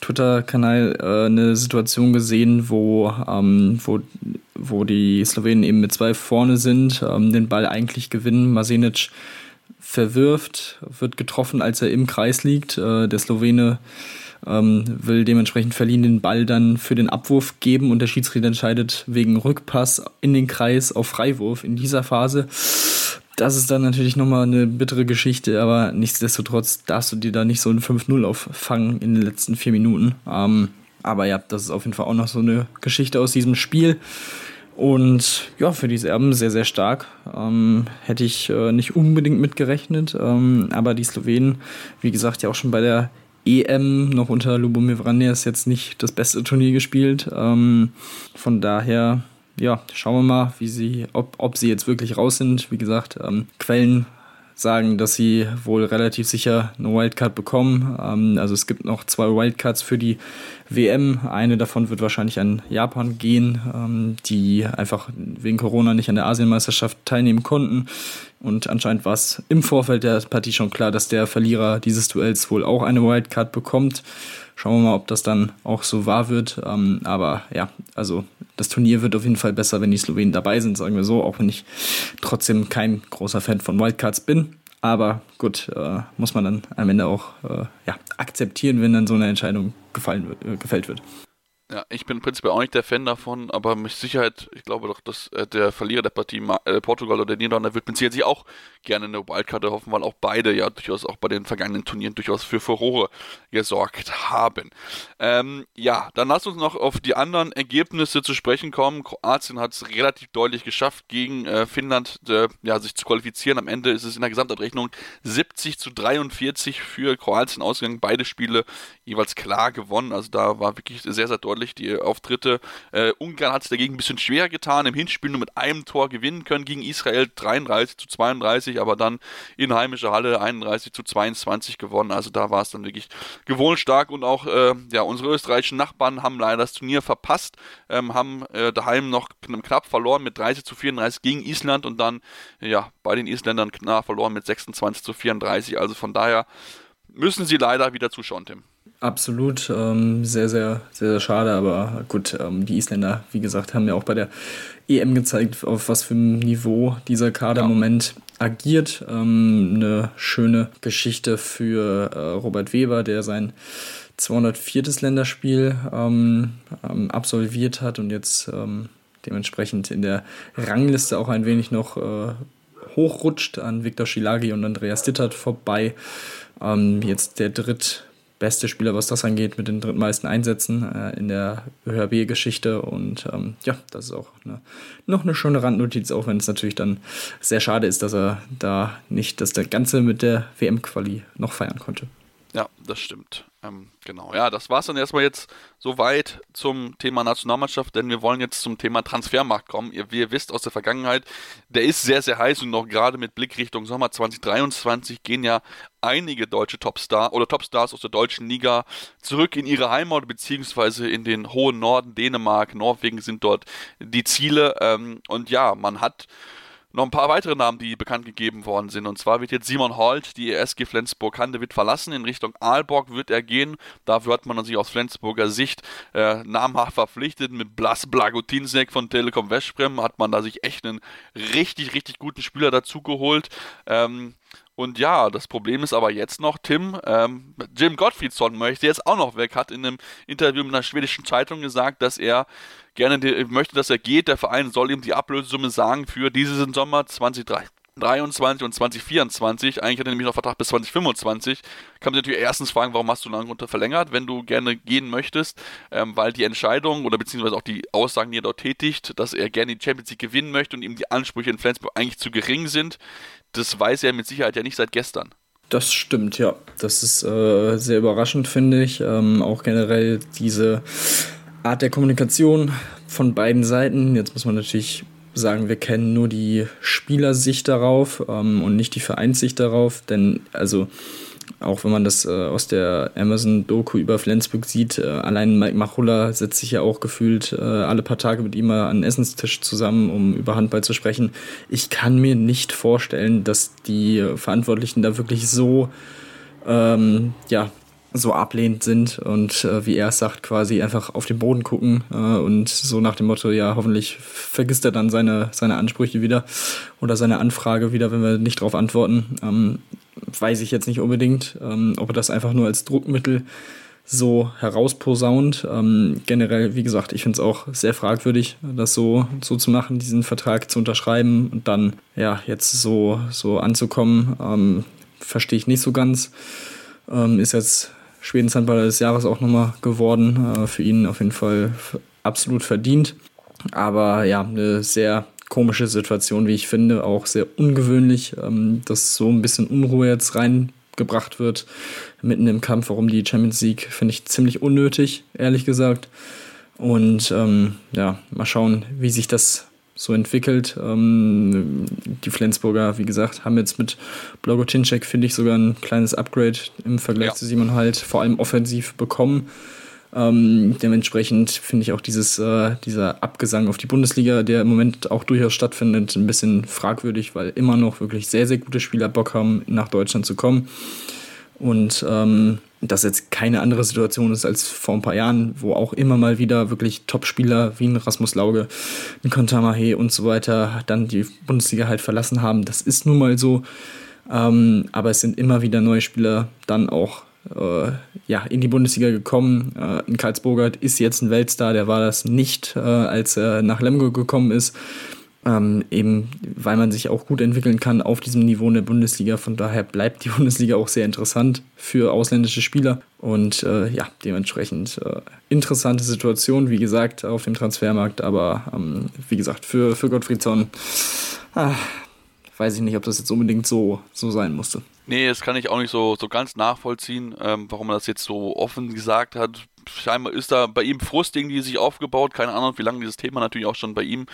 Twitter-Kanal äh, eine Situation gesehen, wo, ähm, wo, wo die Slowenen eben mit zwei vorne sind, ähm, den Ball eigentlich gewinnen. Masenic verwirft, wird getroffen, als er im Kreis liegt. Äh, der Slowene ähm, will dementsprechend verliehen den Ball dann für den Abwurf geben und der Schiedsrichter entscheidet wegen Rückpass in den Kreis auf Freiwurf in dieser Phase. Das ist dann natürlich nochmal eine bittere Geschichte, aber nichtsdestotrotz darfst du dir da nicht so ein 5-0 auffangen in den letzten vier Minuten. Ähm, aber ja, das ist auf jeden Fall auch noch so eine Geschichte aus diesem Spiel. Und ja, für die Serben sehr, sehr stark. Ähm, hätte ich äh, nicht unbedingt mitgerechnet. Ähm, aber die Slowenen, wie gesagt, ja auch schon bei der EM noch unter Lubomir Vranjes jetzt nicht das beste Turnier gespielt. Ähm, von daher, ja, schauen wir mal, wie sie, ob, ob sie jetzt wirklich raus sind. Wie gesagt, ähm, Quellen sagen, dass sie wohl relativ sicher eine Wildcard bekommen. Ähm, also es gibt noch zwei Wildcards für die WM. Eine davon wird wahrscheinlich an Japan gehen, ähm, die einfach wegen Corona nicht an der Asienmeisterschaft teilnehmen konnten. Und anscheinend war es im Vorfeld der Partie schon klar, dass der Verlierer dieses Duells wohl auch eine Wildcard bekommt. Schauen wir mal, ob das dann auch so wahr wird. Ähm, aber ja, also das Turnier wird auf jeden Fall besser, wenn die Slowenen dabei sind, sagen wir so, auch wenn ich trotzdem kein großer Fan von Wildcards bin. Aber gut, äh, muss man dann am Ende auch äh, ja, akzeptieren, wenn dann so eine Entscheidung gefallen wird, äh, gefällt wird. Ja, ich bin prinzipiell auch nicht der Fan davon, aber mit Sicherheit, ich glaube doch, dass äh, der Verlierer der Partie, äh, Portugal oder Niederlande, wird mit sich auch gerne eine Wildcard hoffen, weil auch beide ja durchaus auch bei den vergangenen Turnieren durchaus für Furore gesorgt haben. Ähm, ja, dann lass uns noch auf die anderen Ergebnisse zu sprechen kommen. Kroatien hat es relativ deutlich geschafft, gegen äh, Finnland äh, ja, sich zu qualifizieren. Am Ende ist es in der Gesamtabrechnung 70 zu 43 für Kroatien ausgegangen. Beide Spiele jeweils klar gewonnen. Also da war wirklich sehr, sehr deutlich sportlich, die Auftritte. Äh, Ungarn hat es dagegen ein bisschen schwer getan, im Hinspiel nur mit einem Tor gewinnen können gegen Israel 33 zu 32, aber dann in heimischer Halle 31 zu 22 gewonnen. Also da war es dann wirklich gewohnt stark und auch äh, ja, unsere österreichischen Nachbarn haben leider das Turnier verpasst, ähm, haben äh, daheim noch knapp verloren mit 30 zu 34 gegen Island und dann ja bei den Isländern knapp verloren mit 26 zu 34. Also von daher müssen sie leider wieder zuschauen, Tim. Absolut, ähm, sehr, sehr, sehr, sehr schade, aber gut, ähm, die Isländer, wie gesagt, haben ja auch bei der EM gezeigt, auf was für einem Niveau dieser Kader im Moment agiert. Ähm, eine schöne Geschichte für äh, Robert Weber, der sein 204. Länderspiel ähm, ähm, absolviert hat und jetzt ähm, dementsprechend in der Rangliste auch ein wenig noch äh, hochrutscht an Viktor Schilagi und Andreas Dittert vorbei. jetzt der dritt beste Spieler, was das angeht, mit den drittmeisten Einsätzen äh, in der ÖHB-Geschichte. Und ähm, ja, das ist auch eine, noch eine schöne Randnotiz, auch wenn es natürlich dann sehr schade ist, dass er da nicht das Ganze mit der WM-Quali noch feiern konnte. Ja, das stimmt. Ähm, genau, ja, das war es dann erstmal jetzt soweit zum Thema Nationalmannschaft, denn wir wollen jetzt zum Thema Transfermarkt kommen. Ihr, wie ihr wisst aus der Vergangenheit, der ist sehr, sehr heiß und noch gerade mit Blick Richtung Sommer 2023 gehen ja einige deutsche Topstars oder Topstars aus der deutschen Liga zurück in ihre Heimat beziehungsweise in den hohen Norden, Dänemark, Norwegen sind dort die Ziele. Ähm, und ja, man hat noch ein paar weitere Namen, die bekannt gegeben worden sind. Und zwar wird jetzt Simon Holt die SG Flensburg-Handewitt verlassen. In Richtung Aalborg wird er gehen. Dafür hat man sich aus Flensburger Sicht äh, namhaft verpflichtet. Mit Blas Blagutinsek von Telekom Westbrem hat man da sich echt einen richtig, richtig guten Spieler dazu geholt. Ähm, Und ja, das Problem ist aber jetzt noch, Tim, ähm, Jim Gottfriedsson möchte jetzt auch noch weg, hat in einem Interview mit einer schwedischen Zeitung gesagt, dass er gerne möchte, dass er geht. Der Verein soll ihm die Ablösesumme sagen für diesen Sommer 2023. 23 und 2024, eigentlich hat er nämlich noch Vertrag bis 2025, kann man sich natürlich erstens fragen, warum hast du lange unter verlängert, wenn du gerne gehen möchtest, ähm, weil die Entscheidung oder beziehungsweise auch die Aussagen, die er dort tätigt, dass er gerne die Champions League gewinnen möchte und ihm die Ansprüche in Flensburg eigentlich zu gering sind, das weiß er mit Sicherheit ja nicht seit gestern. Das stimmt, ja. Das ist äh, sehr überraschend, finde ich. Ähm, auch generell diese Art der Kommunikation von beiden Seiten. Jetzt muss man natürlich sagen, wir kennen nur die Spielersicht darauf ähm, und nicht die Vereinssicht darauf, denn also auch wenn man das äh, aus der Amazon-Doku über Flensburg sieht, äh, allein Mike Machulla setzt sich ja auch gefühlt äh, alle paar Tage mit ihm an den Essenstisch zusammen, um über Handball zu sprechen. Ich kann mir nicht vorstellen, dass die Verantwortlichen da wirklich so ähm, ja, so ablehnend sind und äh, wie er es sagt, quasi einfach auf den Boden gucken äh, und so nach dem Motto, ja, hoffentlich vergisst er dann seine, seine Ansprüche wieder oder seine Anfrage wieder, wenn wir nicht darauf antworten. Ähm, weiß ich jetzt nicht unbedingt, ähm, ob er das einfach nur als Druckmittel so herausposaunt. Ähm, generell, wie gesagt, ich finde es auch sehr fragwürdig, das so, so zu machen, diesen Vertrag zu unterschreiben und dann ja jetzt so, so anzukommen. Ähm, Verstehe ich nicht so ganz. Ähm, ist jetzt Schwedens Handballer des Jahres auch nochmal geworden. Äh, für ihn auf jeden Fall absolut verdient. Aber ja, eine sehr komische Situation, wie ich finde, auch sehr ungewöhnlich, ähm, dass so ein bisschen Unruhe jetzt reingebracht wird mitten im Kampf warum die Champions League, finde ich ziemlich unnötig, ehrlich gesagt. Und ähm, ja, mal schauen, wie sich das so entwickelt. Ähm, die Flensburger, wie gesagt, haben jetzt mit Blogotinczek, finde ich, sogar ein kleines Upgrade im Vergleich ja. zu Simon Halt, vor allem offensiv bekommen. Ähm, dementsprechend finde ich auch dieses, äh, dieser Abgesang auf die Bundesliga, der im Moment auch durchaus stattfindet, ein bisschen fragwürdig, weil immer noch wirklich sehr, sehr gute Spieler Bock haben, nach Deutschland zu kommen. Und ähm, das jetzt keine andere Situation ist als vor ein paar Jahren, wo auch immer mal wieder wirklich Top-Spieler wie ein Rasmus Lauge, ein Kontamahe und so weiter dann die Bundesliga halt verlassen haben. Das ist nun mal so. Ähm, aber es sind immer wieder neue Spieler dann auch äh, ja, in die Bundesliga gekommen. Äh, in Karlsburgert ist jetzt ein Weltstar, der war das nicht, äh, als er nach Lemgo gekommen ist. Ähm, eben weil man sich auch gut entwickeln kann auf diesem Niveau in der Bundesliga. Von daher bleibt die Bundesliga auch sehr interessant für ausländische Spieler. Und äh, ja, dementsprechend äh, interessante Situation, wie gesagt, auf dem Transfermarkt. Aber ähm, wie gesagt, für, für Gottfriedsson ah, weiß ich nicht, ob das jetzt unbedingt so, so sein musste. Nee, das kann ich auch nicht so, so ganz nachvollziehen, ähm, warum er das jetzt so offen gesagt hat scheinbar ist da bei ihm Frust irgendwie sich aufgebaut. Keine Ahnung, wie lange dieses Thema natürlich auch schon bei ihm,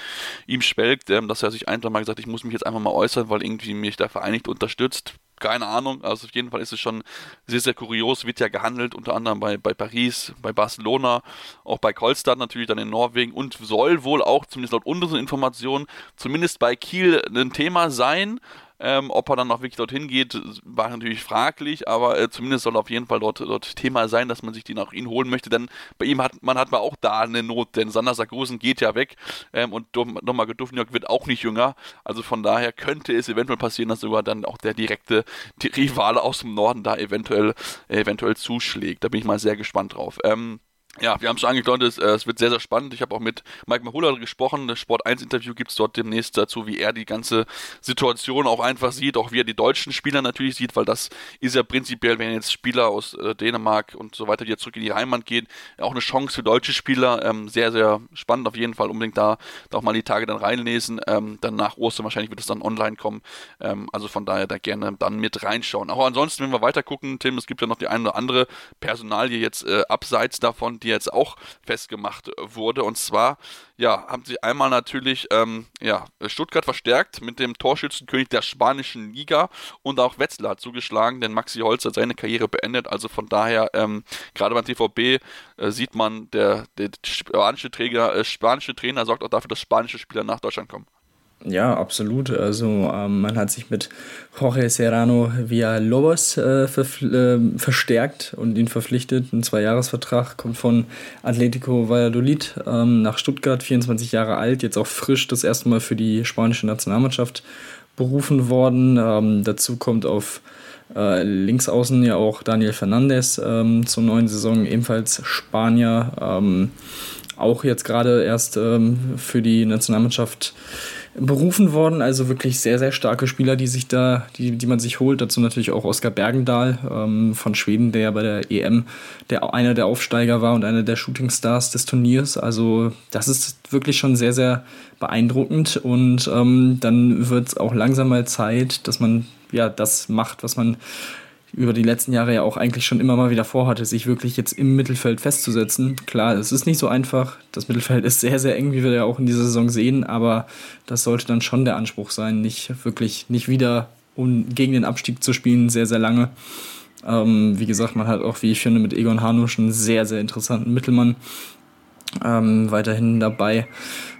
ihm schwelgt, ähm, dass er sich einfach mal gesagt, ich muss mich jetzt einfach mal äußern, weil irgendwie mich der Verein nicht unterstützt. Keine Ahnung, also auf jeden Fall ist es schon sehr, sehr kurios, wird ja gehandelt, unter anderem bei, bei Paris, bei Barcelona, auch bei Kolstad natürlich dann in Norwegen und soll wohl auch, zumindest laut unseren Informationen, zumindest bei Kiel ein Thema sein. Ähm, ob er dann noch wirklich dorthin geht, war natürlich fraglich, aber äh, zumindest soll auf jeden Fall dort, dort Thema sein, dass man sich den auch ihn holen möchte, denn bei ihm hat man hat man auch da eine Not, denn Sander Sargosen geht ja weg ähm, und Domagoj Dufniok wird auch nicht jünger, also von daher könnte es eventuell passieren, dass sogar dann auch der direkte Rivale aus dem Norden da eventuell, äh, eventuell zuschlägt. Da bin ich mal sehr gespannt drauf. Ähm, ja, wir haben schon angedeutet, äh, es wird sehr, sehr spannend. Ich habe auch mit Mike Mahula gesprochen. Das Sport 1 Interview gibt es dort demnächst dazu, wie er die ganze Situation auch einfach sieht, auch wie er die deutschen Spieler natürlich sieht, weil das ist ja prinzipiell, wenn jetzt Spieler aus äh, Dänemark und so weiter, jetzt zurück in die Heimat gehen, auch eine Chance für deutsche Spieler. Ähm, sehr, sehr spannend auf jeden Fall. Unbedingt da, da auch mal die Tage dann reinlesen. Ähm, dann nach Ostern wahrscheinlich wird es dann online kommen. Ähm, also von daher da gerne dann mit reinschauen. Auch ansonsten, wenn wir weiter gucken, Tim, es gibt ja noch die eine oder andere Personalie jetzt äh, abseits davon, die jetzt auch festgemacht wurde. Und zwar, ja, haben sie einmal natürlich ähm, ja, Stuttgart verstärkt mit dem Torschützenkönig der spanischen Liga und auch Wetzlar zugeschlagen, denn Maxi Holz hat seine Karriere beendet. Also von daher, ähm, gerade beim TVB äh, sieht man, der, der spanische, Träger, äh, spanische Trainer sorgt auch dafür, dass spanische Spieler nach Deutschland kommen. Ja, absolut. Also ähm, man hat sich mit Jorge Serrano Villalobos äh, äh, verstärkt und ihn verpflichtet. Ein Zweijahresvertrag kommt von Atletico Valladolid ähm, nach Stuttgart, 24 Jahre alt, jetzt auch frisch das erste Mal für die spanische Nationalmannschaft berufen worden. Ähm, dazu kommt auf äh, links außen ja auch Daniel Fernandes ähm, zur neuen Saison, ebenfalls Spanier. Ähm, auch jetzt gerade erst ähm, für die Nationalmannschaft berufen worden. Also wirklich sehr, sehr starke Spieler, die sich da, die, die man sich holt. Dazu natürlich auch Oskar Bergendahl ähm, von Schweden, der bei der EM der einer der Aufsteiger war und einer der Shootingstars des Turniers. Also das ist wirklich schon sehr, sehr beeindruckend. Und ähm, dann wird es auch langsam mal Zeit, dass man ja das macht, was man über die letzten Jahre ja auch eigentlich schon immer mal wieder vorhatte, sich wirklich jetzt im Mittelfeld festzusetzen. Klar, es ist nicht so einfach. Das Mittelfeld ist sehr, sehr eng, wie wir ja auch in dieser Saison sehen, aber das sollte dann schon der Anspruch sein, nicht wirklich, nicht wieder um gegen den Abstieg zu spielen, sehr, sehr lange. Ähm, wie gesagt, man hat auch, wie ich finde, mit Egon Hanusch einen sehr, sehr interessanten Mittelmann ähm, weiterhin dabei.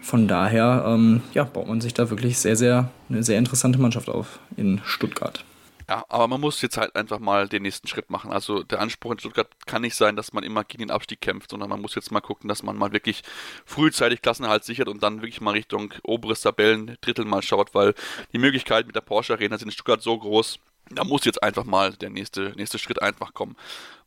Von daher ähm, ja, baut man sich da wirklich sehr, sehr eine sehr interessante Mannschaft auf in Stuttgart. Ja, aber man muss jetzt halt einfach mal den nächsten Schritt machen. Also der Anspruch in Stuttgart kann nicht sein, dass man immer gegen den Abstieg kämpft, sondern man muss jetzt mal gucken, dass man mal wirklich frühzeitig Klassenerhalt sichert und dann wirklich mal Richtung oberes Tabellendrittel mal schaut, weil die Möglichkeiten mit der Porsche Arena sind in Stuttgart so groß, da muss jetzt einfach mal der nächste, nächste Schritt einfach kommen.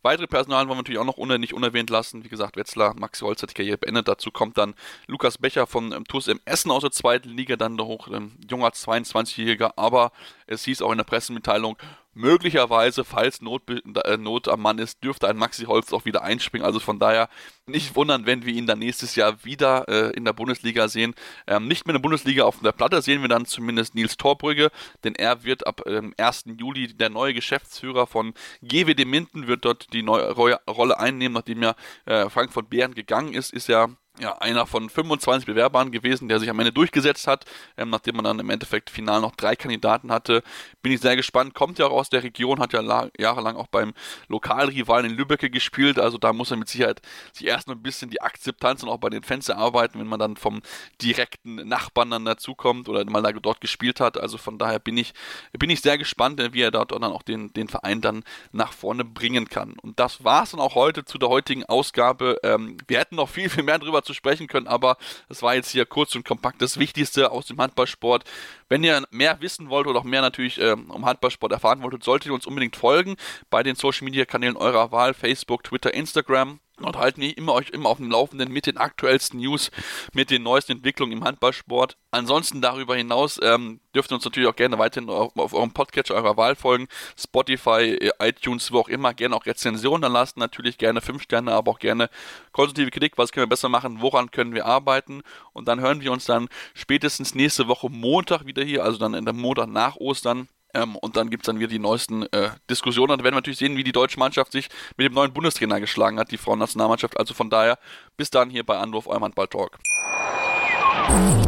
Weitere Personal wollen wir natürlich auch noch nicht unerwähnt lassen. Wie gesagt, Wetzlar, Maxi Holz hat die Karriere beendet. Dazu kommt dann Lukas Becher von ähm, TuS im Essen aus der zweiten Liga, dann der hoch, ähm, junger 22-Jähriger. Aber es hieß auch in der Pressemitteilung, möglicherweise, falls Not, äh, Not am Mann ist, dürfte ein Maxi Holz auch wieder einspringen. Also von daher nicht wundern, wenn wir ihn dann nächstes Jahr wieder äh, in der Bundesliga sehen. Ähm, nicht mehr in der Bundesliga auf der Platte sehen wir dann zumindest Nils Torbrügge, denn er wird ab ähm, 1. Juli der neue Geschäftsführer von GWD Minden, wird dort die neue Rolle einnehmen, nachdem ja äh, Frankfurt Bären gegangen ist, ist ja ja, einer von 25 Bewerbern gewesen, der sich am Ende durchgesetzt hat, ähm, nachdem man dann im Endeffekt final noch drei Kandidaten hatte. Bin ich sehr gespannt, kommt ja auch aus der Region, hat ja jahrelang auch beim Lokalrivalen in Lübeck gespielt, also da muss er mit Sicherheit sich erst noch ein bisschen die Akzeptanz und auch bei den Fans erarbeiten, wenn man dann vom direkten Nachbarn dann dazukommt oder mal da dort gespielt hat. Also von daher bin ich, bin ich sehr gespannt, wie er dort dann auch den, den Verein dann nach vorne bringen kann. Und das war es dann auch heute zu der heutigen Ausgabe. Ähm, wir hätten noch viel, viel mehr drüber zu sprechen können, aber es war jetzt hier kurz und kompakt das Wichtigste aus dem Handballsport. Wenn ihr mehr wissen wollt oder auch mehr natürlich äh, um Handballsport erfahren wolltet, solltet ihr uns unbedingt folgen bei den Social Media Kanälen eurer Wahl, Facebook, Twitter, Instagram und halten immer euch immer auf dem Laufenden mit den aktuellsten News, mit den neuesten Entwicklungen im Handballsport. Ansonsten darüber hinaus ähm, dürft ihr uns natürlich auch gerne weiterhin auf, auf eurem Podcatcher eurer Wahl folgen, Spotify, äh, iTunes, wo auch immer, gerne auch Rezensionen dann lassen, natürlich gerne 5 Sterne, aber auch gerne konstruktive Kritik, was können wir besser machen, woran können wir arbeiten? Und dann hören wir uns dann spätestens nächste Woche Montag wieder hier, also dann in der Montag nach Ostern ähm, und dann gibt es dann wieder die neuesten äh, Diskussionen. Dann werden wir natürlich sehen, wie die deutsche Mannschaft sich mit dem neuen Bundestrainer geschlagen hat, die Frauennationalmannschaft. Also von daher, bis dann hier bei Anruf, eurem Handball-Talk.